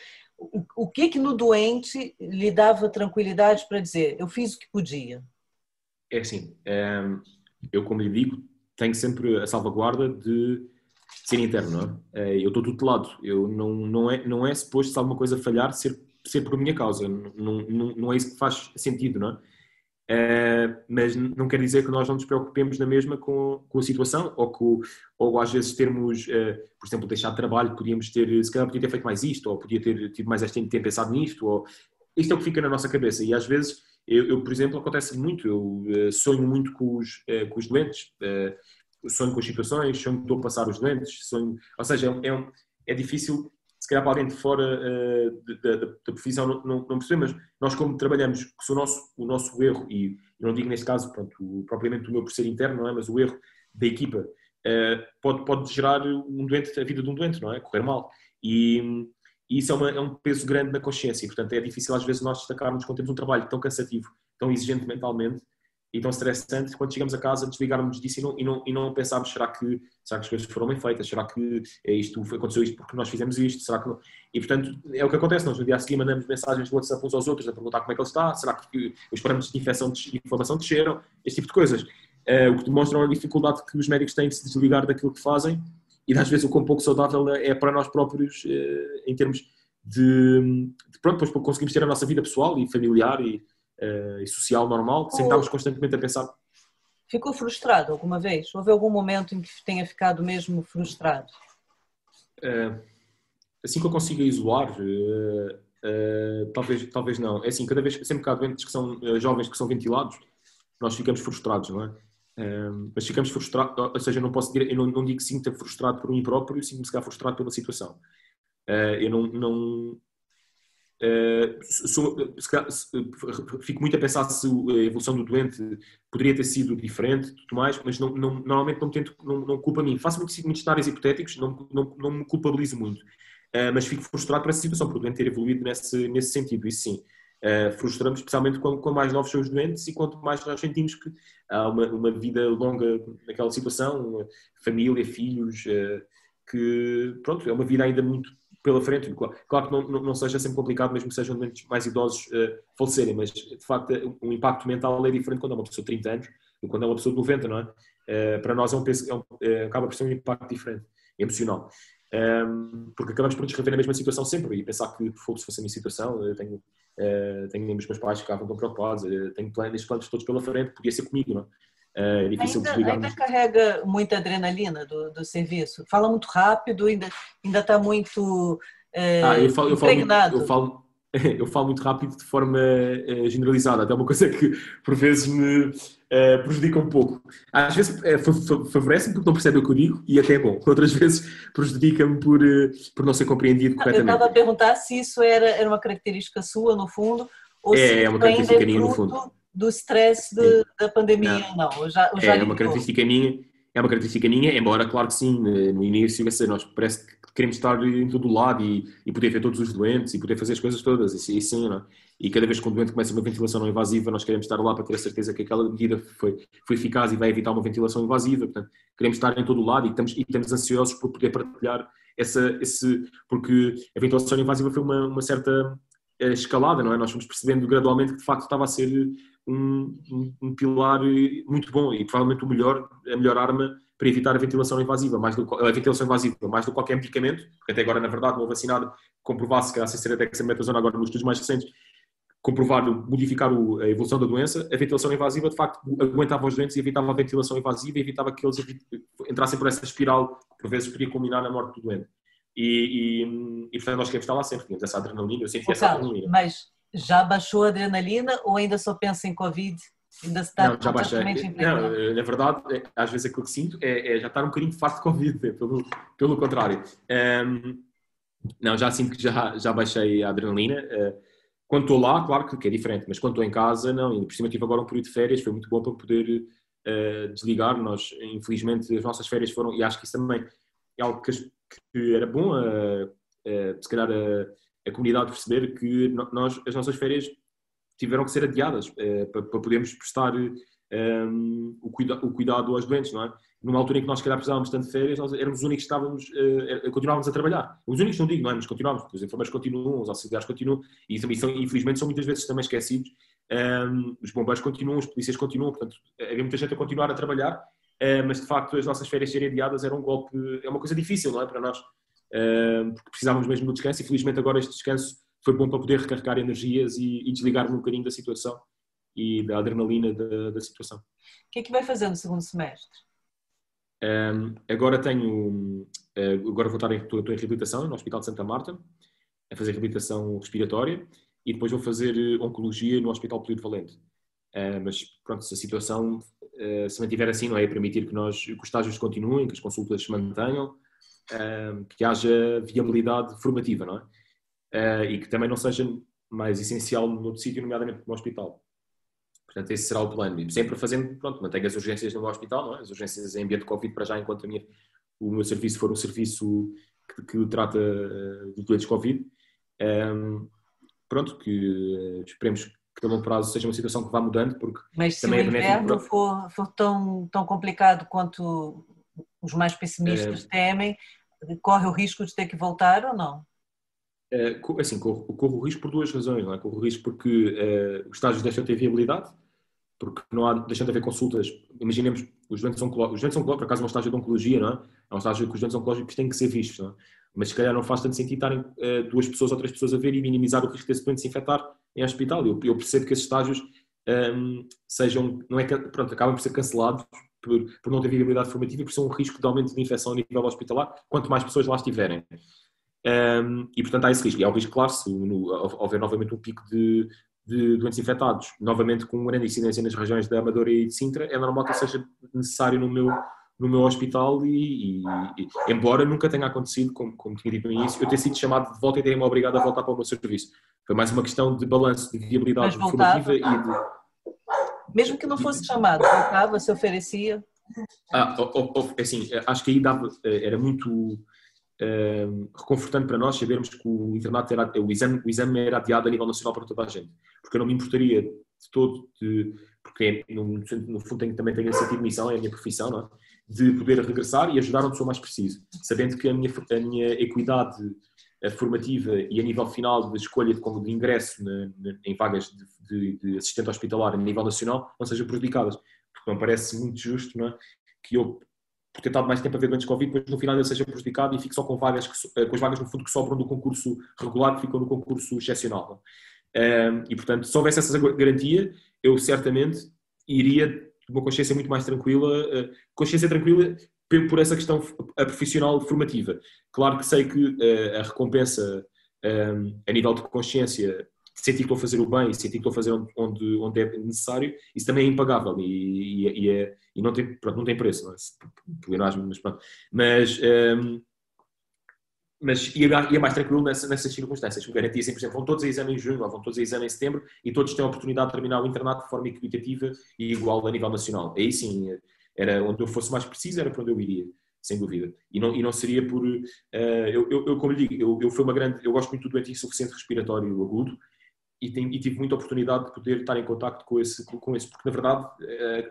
o, que que no doente lhe dava tranquilidade para dizer eu fiz o que podia?
É assim, ehm, eu como lhe digo, tenho sempre a salvaguarda de ser interno, é? Eh, eu estou tutelado, eu não, não, é, não é suposto se alguma coisa falhar ser, ser por minha causa, não, não, não é isso que faz sentido, não é? Uh, mas não quer dizer que nós não nos preocupemos na mesma com, com a situação ou, com, ou às vezes termos, uh, por exemplo, deixar de trabalho, podíamos ter, se calhar podia ter feito mais isto, ou podia ter tido mais este tempo, ter pensado nisto, ou isto é o que fica na nossa cabeça e às vezes eu, eu por exemplo, acontece muito, eu uh, sonho muito com os, com os doentes, sonho com as situações, sonho que estou a passar os doentes, sonho, ou seja, é, é, é difícil calhar para alguém de fora uh, da, profissão não, não, não mas nós como trabalhamos, se o nosso, o nosso erro, e não digo neste caso pronto, propriamente o meu por ser interno, não é? mas o erro da equipa uh, pode, pode gerar um doente, a vida de um doente, não é? Correr mal. E, e isso é, uma, é, um peso grande na consciência, e, portanto é difícil às vezes nós destacarmos quando temos um trabalho tão cansativo, tão exigente mentalmente, e tão estressante quando chegamos a casa desligarmos disso e não, e não, e não pensarmos será que, será que as coisas foram bem feitas, será que é isto, aconteceu isto porque nós fizemos isto, será que não? E portanto é o que acontece, nós no dia a seguir mandamos mensagens do WhatsApp uns aos outros a perguntar como é que ele está, será que os parâmetros de infecção de inflamação desceram, este tipo de coisas. Uh, o que demonstra uma dificuldade que os médicos têm de se desligar daquilo que fazem e às vezes o quão pouco saudável é para nós próprios uh, em termos de, de pronto, depois conseguimos ter a nossa vida pessoal e familiar e uh, e social normal, sempre estávamos constantemente a pensar.
Ficou frustrado alguma vez? Houve algum momento em que tenha ficado mesmo frustrado?
Uh, assim que eu consiga isolar, uh, Uh, talvez, talvez não. É assim, cada vez, sempre que há doentes que são uh, jovens que são ventilados, nós ficamos frustrados, não é? Uh, mas ficamos frustrados, ou seja, não posso dizer, eu não, não digo que sinta frustrado por mim próprio, sinto-me calhar frustrado pela situação. eu não, não sou, se calhar, fico muito a pensar se a evolução do doente poderia ter sido diferente, tudo mais, mas não, não, normalmente não tento, não, não culpa a mim. Faço muitos, muitos cenários hipotéticos, não, não, não me culpabilizo muito. Mas fico frustrado por essa situação, por o doente ter evoluído nesse, nesse sentido, isso sim. Uh, frustramos especialmente quando, quando, mais novos são os doentes e quanto mais nós sentimos que há uma, uma vida longa naquela situação, família, filhos, uh, que pronto, é uma vida ainda muito pela frente. Claro que não, não, não seja sempre complicado, mesmo que sejam mais idosos uh, falecerem, mas de facto o impacto mental é diferente quando é uma pessoa de 30 anos do quando é uma pessoa de 90, não é? para nós é um, é um, acaba por ser um impacto diferente, emocional um, porque acabamos por nos rever na mesma situação sempre e pensar que, fogo, se fosse a minha situação, eu tenho, uh, tenho os meus pais que ficavam tão preocupados, uh, tenho planos, planos todos pela frente, podia ser comigo, não
é? É difícil ainda, ainda carrega muita adrenalina do, do serviço, fala muito rápido, ainda ainda está muito uh, ah, eu falo, eu
falo, muito, eu falo, eu falo muito rápido de forma uh, generalizada, até uma coisa que por vezes me uh, prejudica um pouco. Às vezes uh, favorece-me porque não percebe o que eu digo e até é bom. Outras vezes prejudica-me por, por não ser compreendido corretamente.
Eu estava a perguntar se isso era, era uma característica sua, no fundo,
ou é, se é uma característica minha, no fundo.
Do stress da pandemia, não. não. Já,
já é uma característica minha é uma característica minha, embora, claro que sim, no início, nós parece que queremos estar em todo o lado e, e, poder ver todos os doentes e poder fazer as coisas todas, e, e sim, não é? E cada vez que um doente começa uma ventilação não invasiva, nós queremos estar lá para ter a certeza que aquela medida foi, foi eficaz e vai evitar uma ventilação invasiva, portanto, queremos estar em todo o lado e estamos, e estamos ansiosos por poder partilhar essa, esse, porque a ventilação invasiva foi uma, uma certa eh, escalada, não é? Nós fomos percebendo gradualmente que de facto estava a ser um, um, um pilar muito bom e provavelmente o melhor, a melhor arma para evitar a ventilação invasiva, mais do, a ventilação invasiva, mais do que qualquer medicamento, porque até agora, na verdade, uma vacinada comprovasse que a ser a dexametasona agora nos estudos mais recentes, comprovar, modificar a evolução da doença, a ventilação invasiva, de facto, aguentava os doentes e evitava a ventilação invasiva e evitava que eles entrassem por essa espiral que, por vezes, podia culminar na morte do doente. E, e, e portanto, nós queremos estar lá sempre, tínhamos essa adrenalina, eu senti essa adrenalina.
Mas já baixou a adrenalina ou ainda só pensa em Covid Ainda está não, já baixei.
Não, na verdade, é, às vezes aquilo que sinto é, é, já estar um bocadinho farto de Covid, pelo, pelo contrário. Um, não, já sinto que já, já baixei a adrenalina. Uh, quando estou lá, claro que, que, é diferente, mas quando estou em casa, não. E por cima tive agora um período de férias, foi muito bom para poder uh, desligar. Nós, infelizmente, as nossas férias foram, e acho que isso também é algo que, que era bom, uh, se calhar, a, a comunidade perceber que nós, as nossas férias tiveram que ser adiadas uh, para, para, podermos prestar ehm, o, cuida, o, cuidado aos doentes, não é? Numa altura em que nós, se calhar, precisávamos tanto de férias, nós éramos os únicos que estávamos, uh, continuávamos a trabalhar. Os únicos, não digo, não é? Mas continuávamos, os enfermeiros continuam, os auxiliares continuam, e são, infelizmente são muitas vezes também esquecidos. Ehm, os bombeiros continuam, os polícias continuam, portanto, havia muita gente a continuar a trabalhar, mas de facto as nossas férias serem adiadas era um golpe, é uma coisa difícil, não é? Para nós, porque precisávamos mesmo do descanso, e felizmente agora este descanso foi bom para poder recarregar energias e, e desligar-me um bocadinho da situação e da adrenalina da, da situação. O
que é que vai fazer no segundo semestre?
Um, agora tenho, uh, agora vou estar em, estou, estou em reabilitação no Hospital de Santa Marta, a fazer reabilitação respiratória e depois vou fazer eh, oncologia no Hospital Polivalente. Uh, mas pronto, se a situação uh, se mantiver assim, não é? Permitir que, nós, que os estágios continuem, que as consultas se mantenham, que haja viabilidade formativa, não é? uh, e que também não seja mais essencial no outro sítio, nomeadamente no hospital. Portanto, esse será o plano. E sempre fazendo, pronto, mantenho as urgências no hospital, não é? as urgências em ambiente de Covid para já, enquanto minha, o meu serviço for um serviço que, que trata uh, de doentes Covid. Um, pronto, que uh, esperemos que a longo prazo seja uma situação que vá mudando, porque
Mas se o é inverno for, for, tão, tão complicado quanto os mais pessimistas temem, corre o risco de ter que voltar ou não?
Eh, assim, corro, corro, o risco por duas razões, não é? Corro o risco porque uh, os estágios deixam de ter viabilidade, porque não há, deixam de haver consultas. Imaginemos, os doentes oncológicos, os doentes oncológicos, por acaso, é um estágio de oncologia, não é? É um estágio que os doentes oncológicos têm que ser vistos, não é? Mas se calhar não faz tanto sentido estarem uh, duas pessoas ou três pessoas a ver e minimizar o risco desse doente se infectar em hospital. Eu, eu percebo que esses estágios um, sejam, não é pronto, acabam por ser cancelados por, por não ter viabilidade formativa e por ser um risco de aumento de infecção a nível hospitalar, quanto mais pessoas lá estiverem. Um, e, portanto, há esse risco. E há o risco, claro, se no, houver novamente um pico de, de doentes infectados, novamente com uma grande incidência nas regiões da Amadora e de Sintra, é normal que seja necessário no meu, no meu hospital e, e, e, embora nunca tenha acontecido, como, como tinha dito no início, eu ter sido chamado de volta e ter-me obrigado a voltar para o meu serviço. Foi mais uma questão de balanço, de viabilidade informativa e de...
Mesmo que não fosse chamado, voltava, se oferecia?
Ah, assim, acho que aí dava, eh, era muito reconfortante para nós sabermos que o internato era, o exame, o exame era adiado a nível nacional para toda a gente. Porque eu não me importaria de todo, de, porque no, no fundo tenho, também tenho essa missão, é a minha profissão, não é? de poder regressar e ajudar onde sou mais preciso, sabendo que a minha, a minha equidade formativa e a nível final de escolha de, de ingresso na, na, em vagas de, de, de, assistente hospitalar a nível nacional não sejam prejudicadas. Porque não parece muito justo não é? que eu por ter estado mais tempo a ver doentes Covid, depois no final ele seja prejudicado e fique só com vagas, que, eh, com as vagas no fundo que sobram do concurso regular que ficam no concurso excepcional. Um, e portanto, se houvesse essa garantia, eu certamente iria de uma consciência muito mais tranquila, uh, consciência tranquila por essa questão profissional formativa. Claro que sei que uh, a recompensa um, a nível de consciência sentir que estou a fazer o bem, sentir que estou a fazer onde, onde, é necessário, isso também é impagável e, e, e, é, e não, tem, pronto, não tem preço, não é? mas pronto. Mas, um, mas ia, ia mais tranquilo nessa, nessas circunstâncias. Me garantia sempre, por exemplo, vão todos a exame em junho ou vão todos a exame em setembro e todos têm a oportunidade de terminar o internato de forma equitativa e igual a nível nacional. Aí sim, era onde eu fosse mais preciso, era para onde eu iria sem dúvida. E não, e não seria por. Uh, eu, eu, eu, como lhe digo, eu, eu fui uma grande. Eu gosto muito do doente insuficiente respiratório agudo e, tem, e, tive muita oportunidade de poder estar em contato com esse, com esse porque na verdade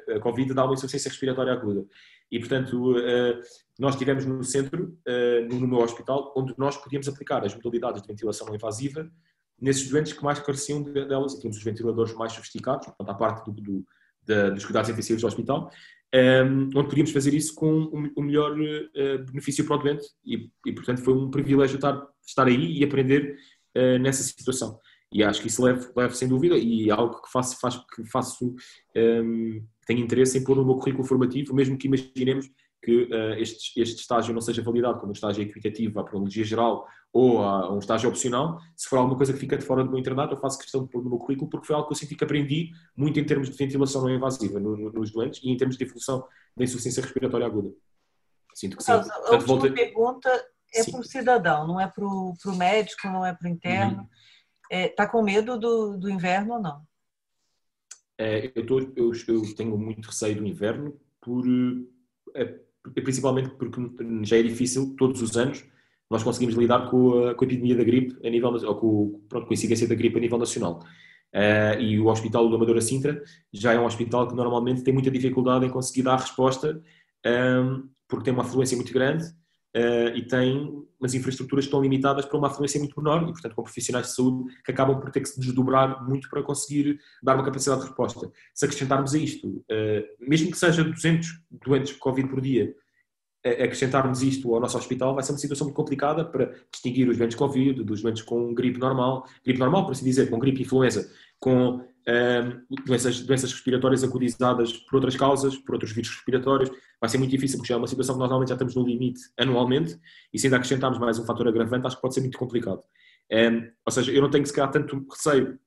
a, a Covid dá uma insuficiência respiratória aguda. E portanto, nós estivemos no centro, no meu hospital, onde nós podíamos aplicar as modalidades de ventilação não invasiva nesses doentes que mais careciam delas, e tínhamos os ventiladores mais sofisticados, portanto, à parte do, do, da, dos cuidados intensivos do hospital, onde podíamos fazer isso com o melhor benefício para o doente, e, e portanto foi um privilégio estar, estar aí e aprender nessa situação. E acho que isso levo sem dúvida e é algo que faço, faz, que faço um, tenho interesse em pôr no meu currículo formativo, mesmo que imaginemos que uh, este, este estágio não seja validado como um estágio equitativo à pronologia geral ou a, um estágio opcional, se for alguma coisa que fica de fora do meu internato, eu faço questão de pôr no meu currículo porque foi algo que eu senti que aprendi muito em termos de ventilação não invasiva no, no, nos doentes e em termos de evolução da insuficiência respiratória aguda.
Sinto que sim. A última volta... pergunta é para o cidadão, não é para o médico, não é para o interno. Uhum. Está é, com medo do, do inverno ou não?
É, eu, tô, eu, eu, tenho muito receio do inverno, por, é, principalmente porque já é difícil, todos os anos, nós conseguimos lidar com a, com a epidemia da gripe a nível, ou com, pronto, com a incidência da gripe a nível nacional. Uh, e o Hospital do Amadora Sintra já é um hospital que normalmente tem muita dificuldade em conseguir dar resposta, um, porque tem uma afluência muito grande uh, e tem umas infraestruturas estão limitadas para uma afluência muito menor e, portanto, com profissionais de saúde que acabam por ter que se desdobrar muito para conseguir dar uma capacidade de resposta. Se acrescentarmos a isto, uh, mesmo que seja 200 doentes Covid por dia, acrescentarmos isto ao nosso hospital vai ser uma situação muito complicada para distinguir os doentes Covid dos doentes com gripe normal, gripe normal, por assim dizer, com gripe influenza, com doenças, doenças respiratórias agudizadas por outras causas, por outros vírus respiratórios, vai ser muito difícil, porque já é uma situação que nós normalmente já estamos no limite anualmente, e se ainda acrescentarmos mais um fator agravante, acho que pode ser muito complicado. Ou seja, eu não tenho se calhar tanto receio,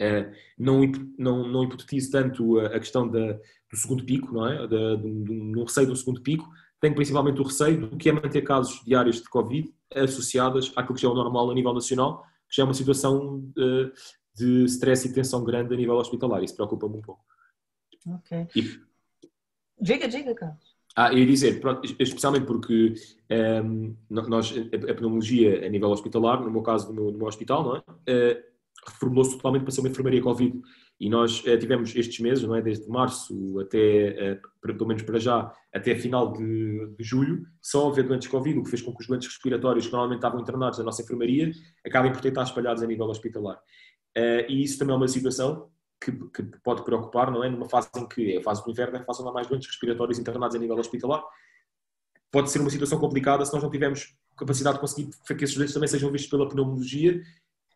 uh, não, não, não hipotetizo tanto a, questão da, do segundo pico, não é? Da, do, receio do segundo pico, tenho principalmente o receio do que é manter casos diários de Covid associadas àquilo que já é o normal a nível nacional, que já é uma situação uh, de stress e tensão grande a nível hospitalar. Isso preocupa-me um pouco.
Ok. E... Diga, diga, Carlos.
Ah, eu ia dizer, pronto, especialmente porque um, ehm, nós, a pneumologia a nível hospitalar, no meu caso, no meu, no meu hospital, não é? Uh, reformulou-se totalmente para ser uma enfermaria Covid. E nós uh, tivemos estes meses, não é? Desde março até, uh, pelo menos para já, até final de, de, julho, só haver doentes Covid, o que fez com que os doentes respiratórios que normalmente estavam internados na nossa enfermaria acabem por ter estar espalhados a nível hospitalar. Uh, e isso também é uma situação que, que, pode preocupar, não é? Numa fase em que é a fase do inverno, é a fase onde há mais doentes respiratórios internados a nível hospitalar. Pode ser uma situação complicada se nós não tivermos capacidade de conseguir que esses doentes também sejam vistos pela pneumologia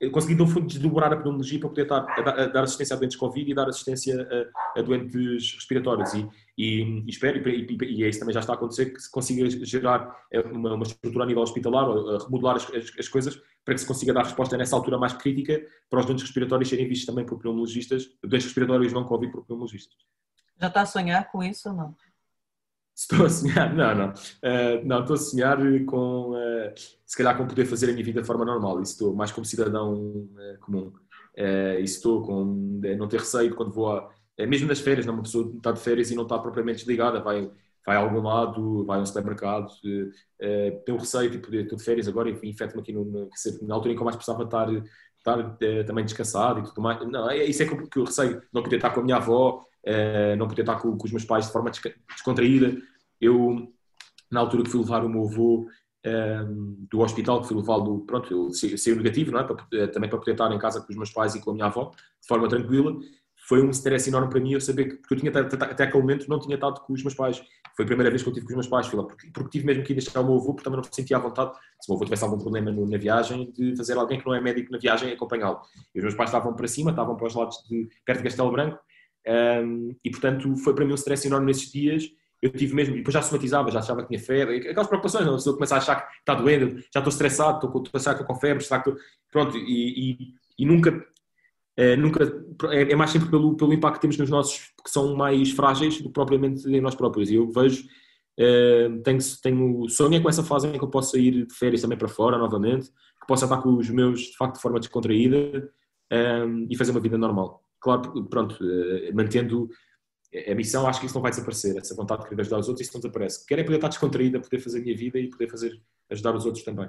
consegui, no fundo, desdobrar a pneumologia para poder dar, a, dar assistência a doentes Covid e dar assistência a, doentes respiratórios. E, e, e espero, e, e, e, isso também já está a acontecer, que se consiga gerar eh, uma, uma estrutura a nível hospitalar, remodelar as, as, as, coisas, para que se consiga dar resposta nessa altura mais crítica para os doentes respiratórios serem vistos também por pneumologistas, doentes respiratórios não Covid por pneumologistas.
Já está a sonhar com isso ou não?
Estou a sonhar, não, não. Uh, não, estou a sonhar com, uh, se calhar, com poder fazer a minha vida de forma normal. Isso estou mais como cidadão uh, comum. isso estou com não ter receio quando vou a. mesmo nas férias, não, uma pessoa está de férias e não está propriamente desligada, vai, vai a algum lado, vai a um supermercado, uh, tenho receio, tipo, estou de férias agora e infecto-me aqui no, na altura em que eu mais precisava estar, estar também descansado e tudo mais. Não, é, isso é que eu receio, não poder estar com a minha avó, não poder estar com, com, os meus pais de forma descontraída. Eu, na altura que fui levar o meu avô um, ehm, do hospital, que fui levá-lo, pronto, ele saiu negativo, não é? Para, eh, também para poder estar em casa com os meus pais e com a minha avó, de forma tranquila. Foi um stress enorme para mim eu saber que, porque eu tinha até aquele momento não tinha estado com os meus pais. Foi a primeira vez que eu tive com os meus pais, lá, porque, porque tive mesmo que ir deixar o meu avô, porque também não me sentia à vontade, se o meu avô tivesse algum problema no, na viagem, de fazer alguém que não é médico na viagem acompanhá-lo. E os meus pais estavam para cima, estavam para os lados de perto de Castelo Branco, um, e portanto foi para mim um stress enorme nesses dias. Eu tive mesmo, depois já somatizava, já achava que tinha febre, aquelas preocupações, não? a pessoa a achar que está doendo, já estou estressado, estou, a achar que estou com febre, será que estou... Pronto, e, e, e nunca, é, nunca é, é, mais sempre pelo, pelo impacto que temos nos nossos, que são mais frágeis do que propriamente em nós próprios. E eu vejo, é, tenho, tenho sonho é com essa fase em que eu possa ir de férias também para fora novamente, que possa estar com os meus, de facto, de forma descontraída e fazer uma vida normal claro, pronto, eh, mantendo a missão, acho que isso não vai desaparecer, essa vontade de querer ajudar os outros, isso não desaparece. Quero é poder estar descontraída, poder fazer a minha vida e poder fazer, ajudar os outros também.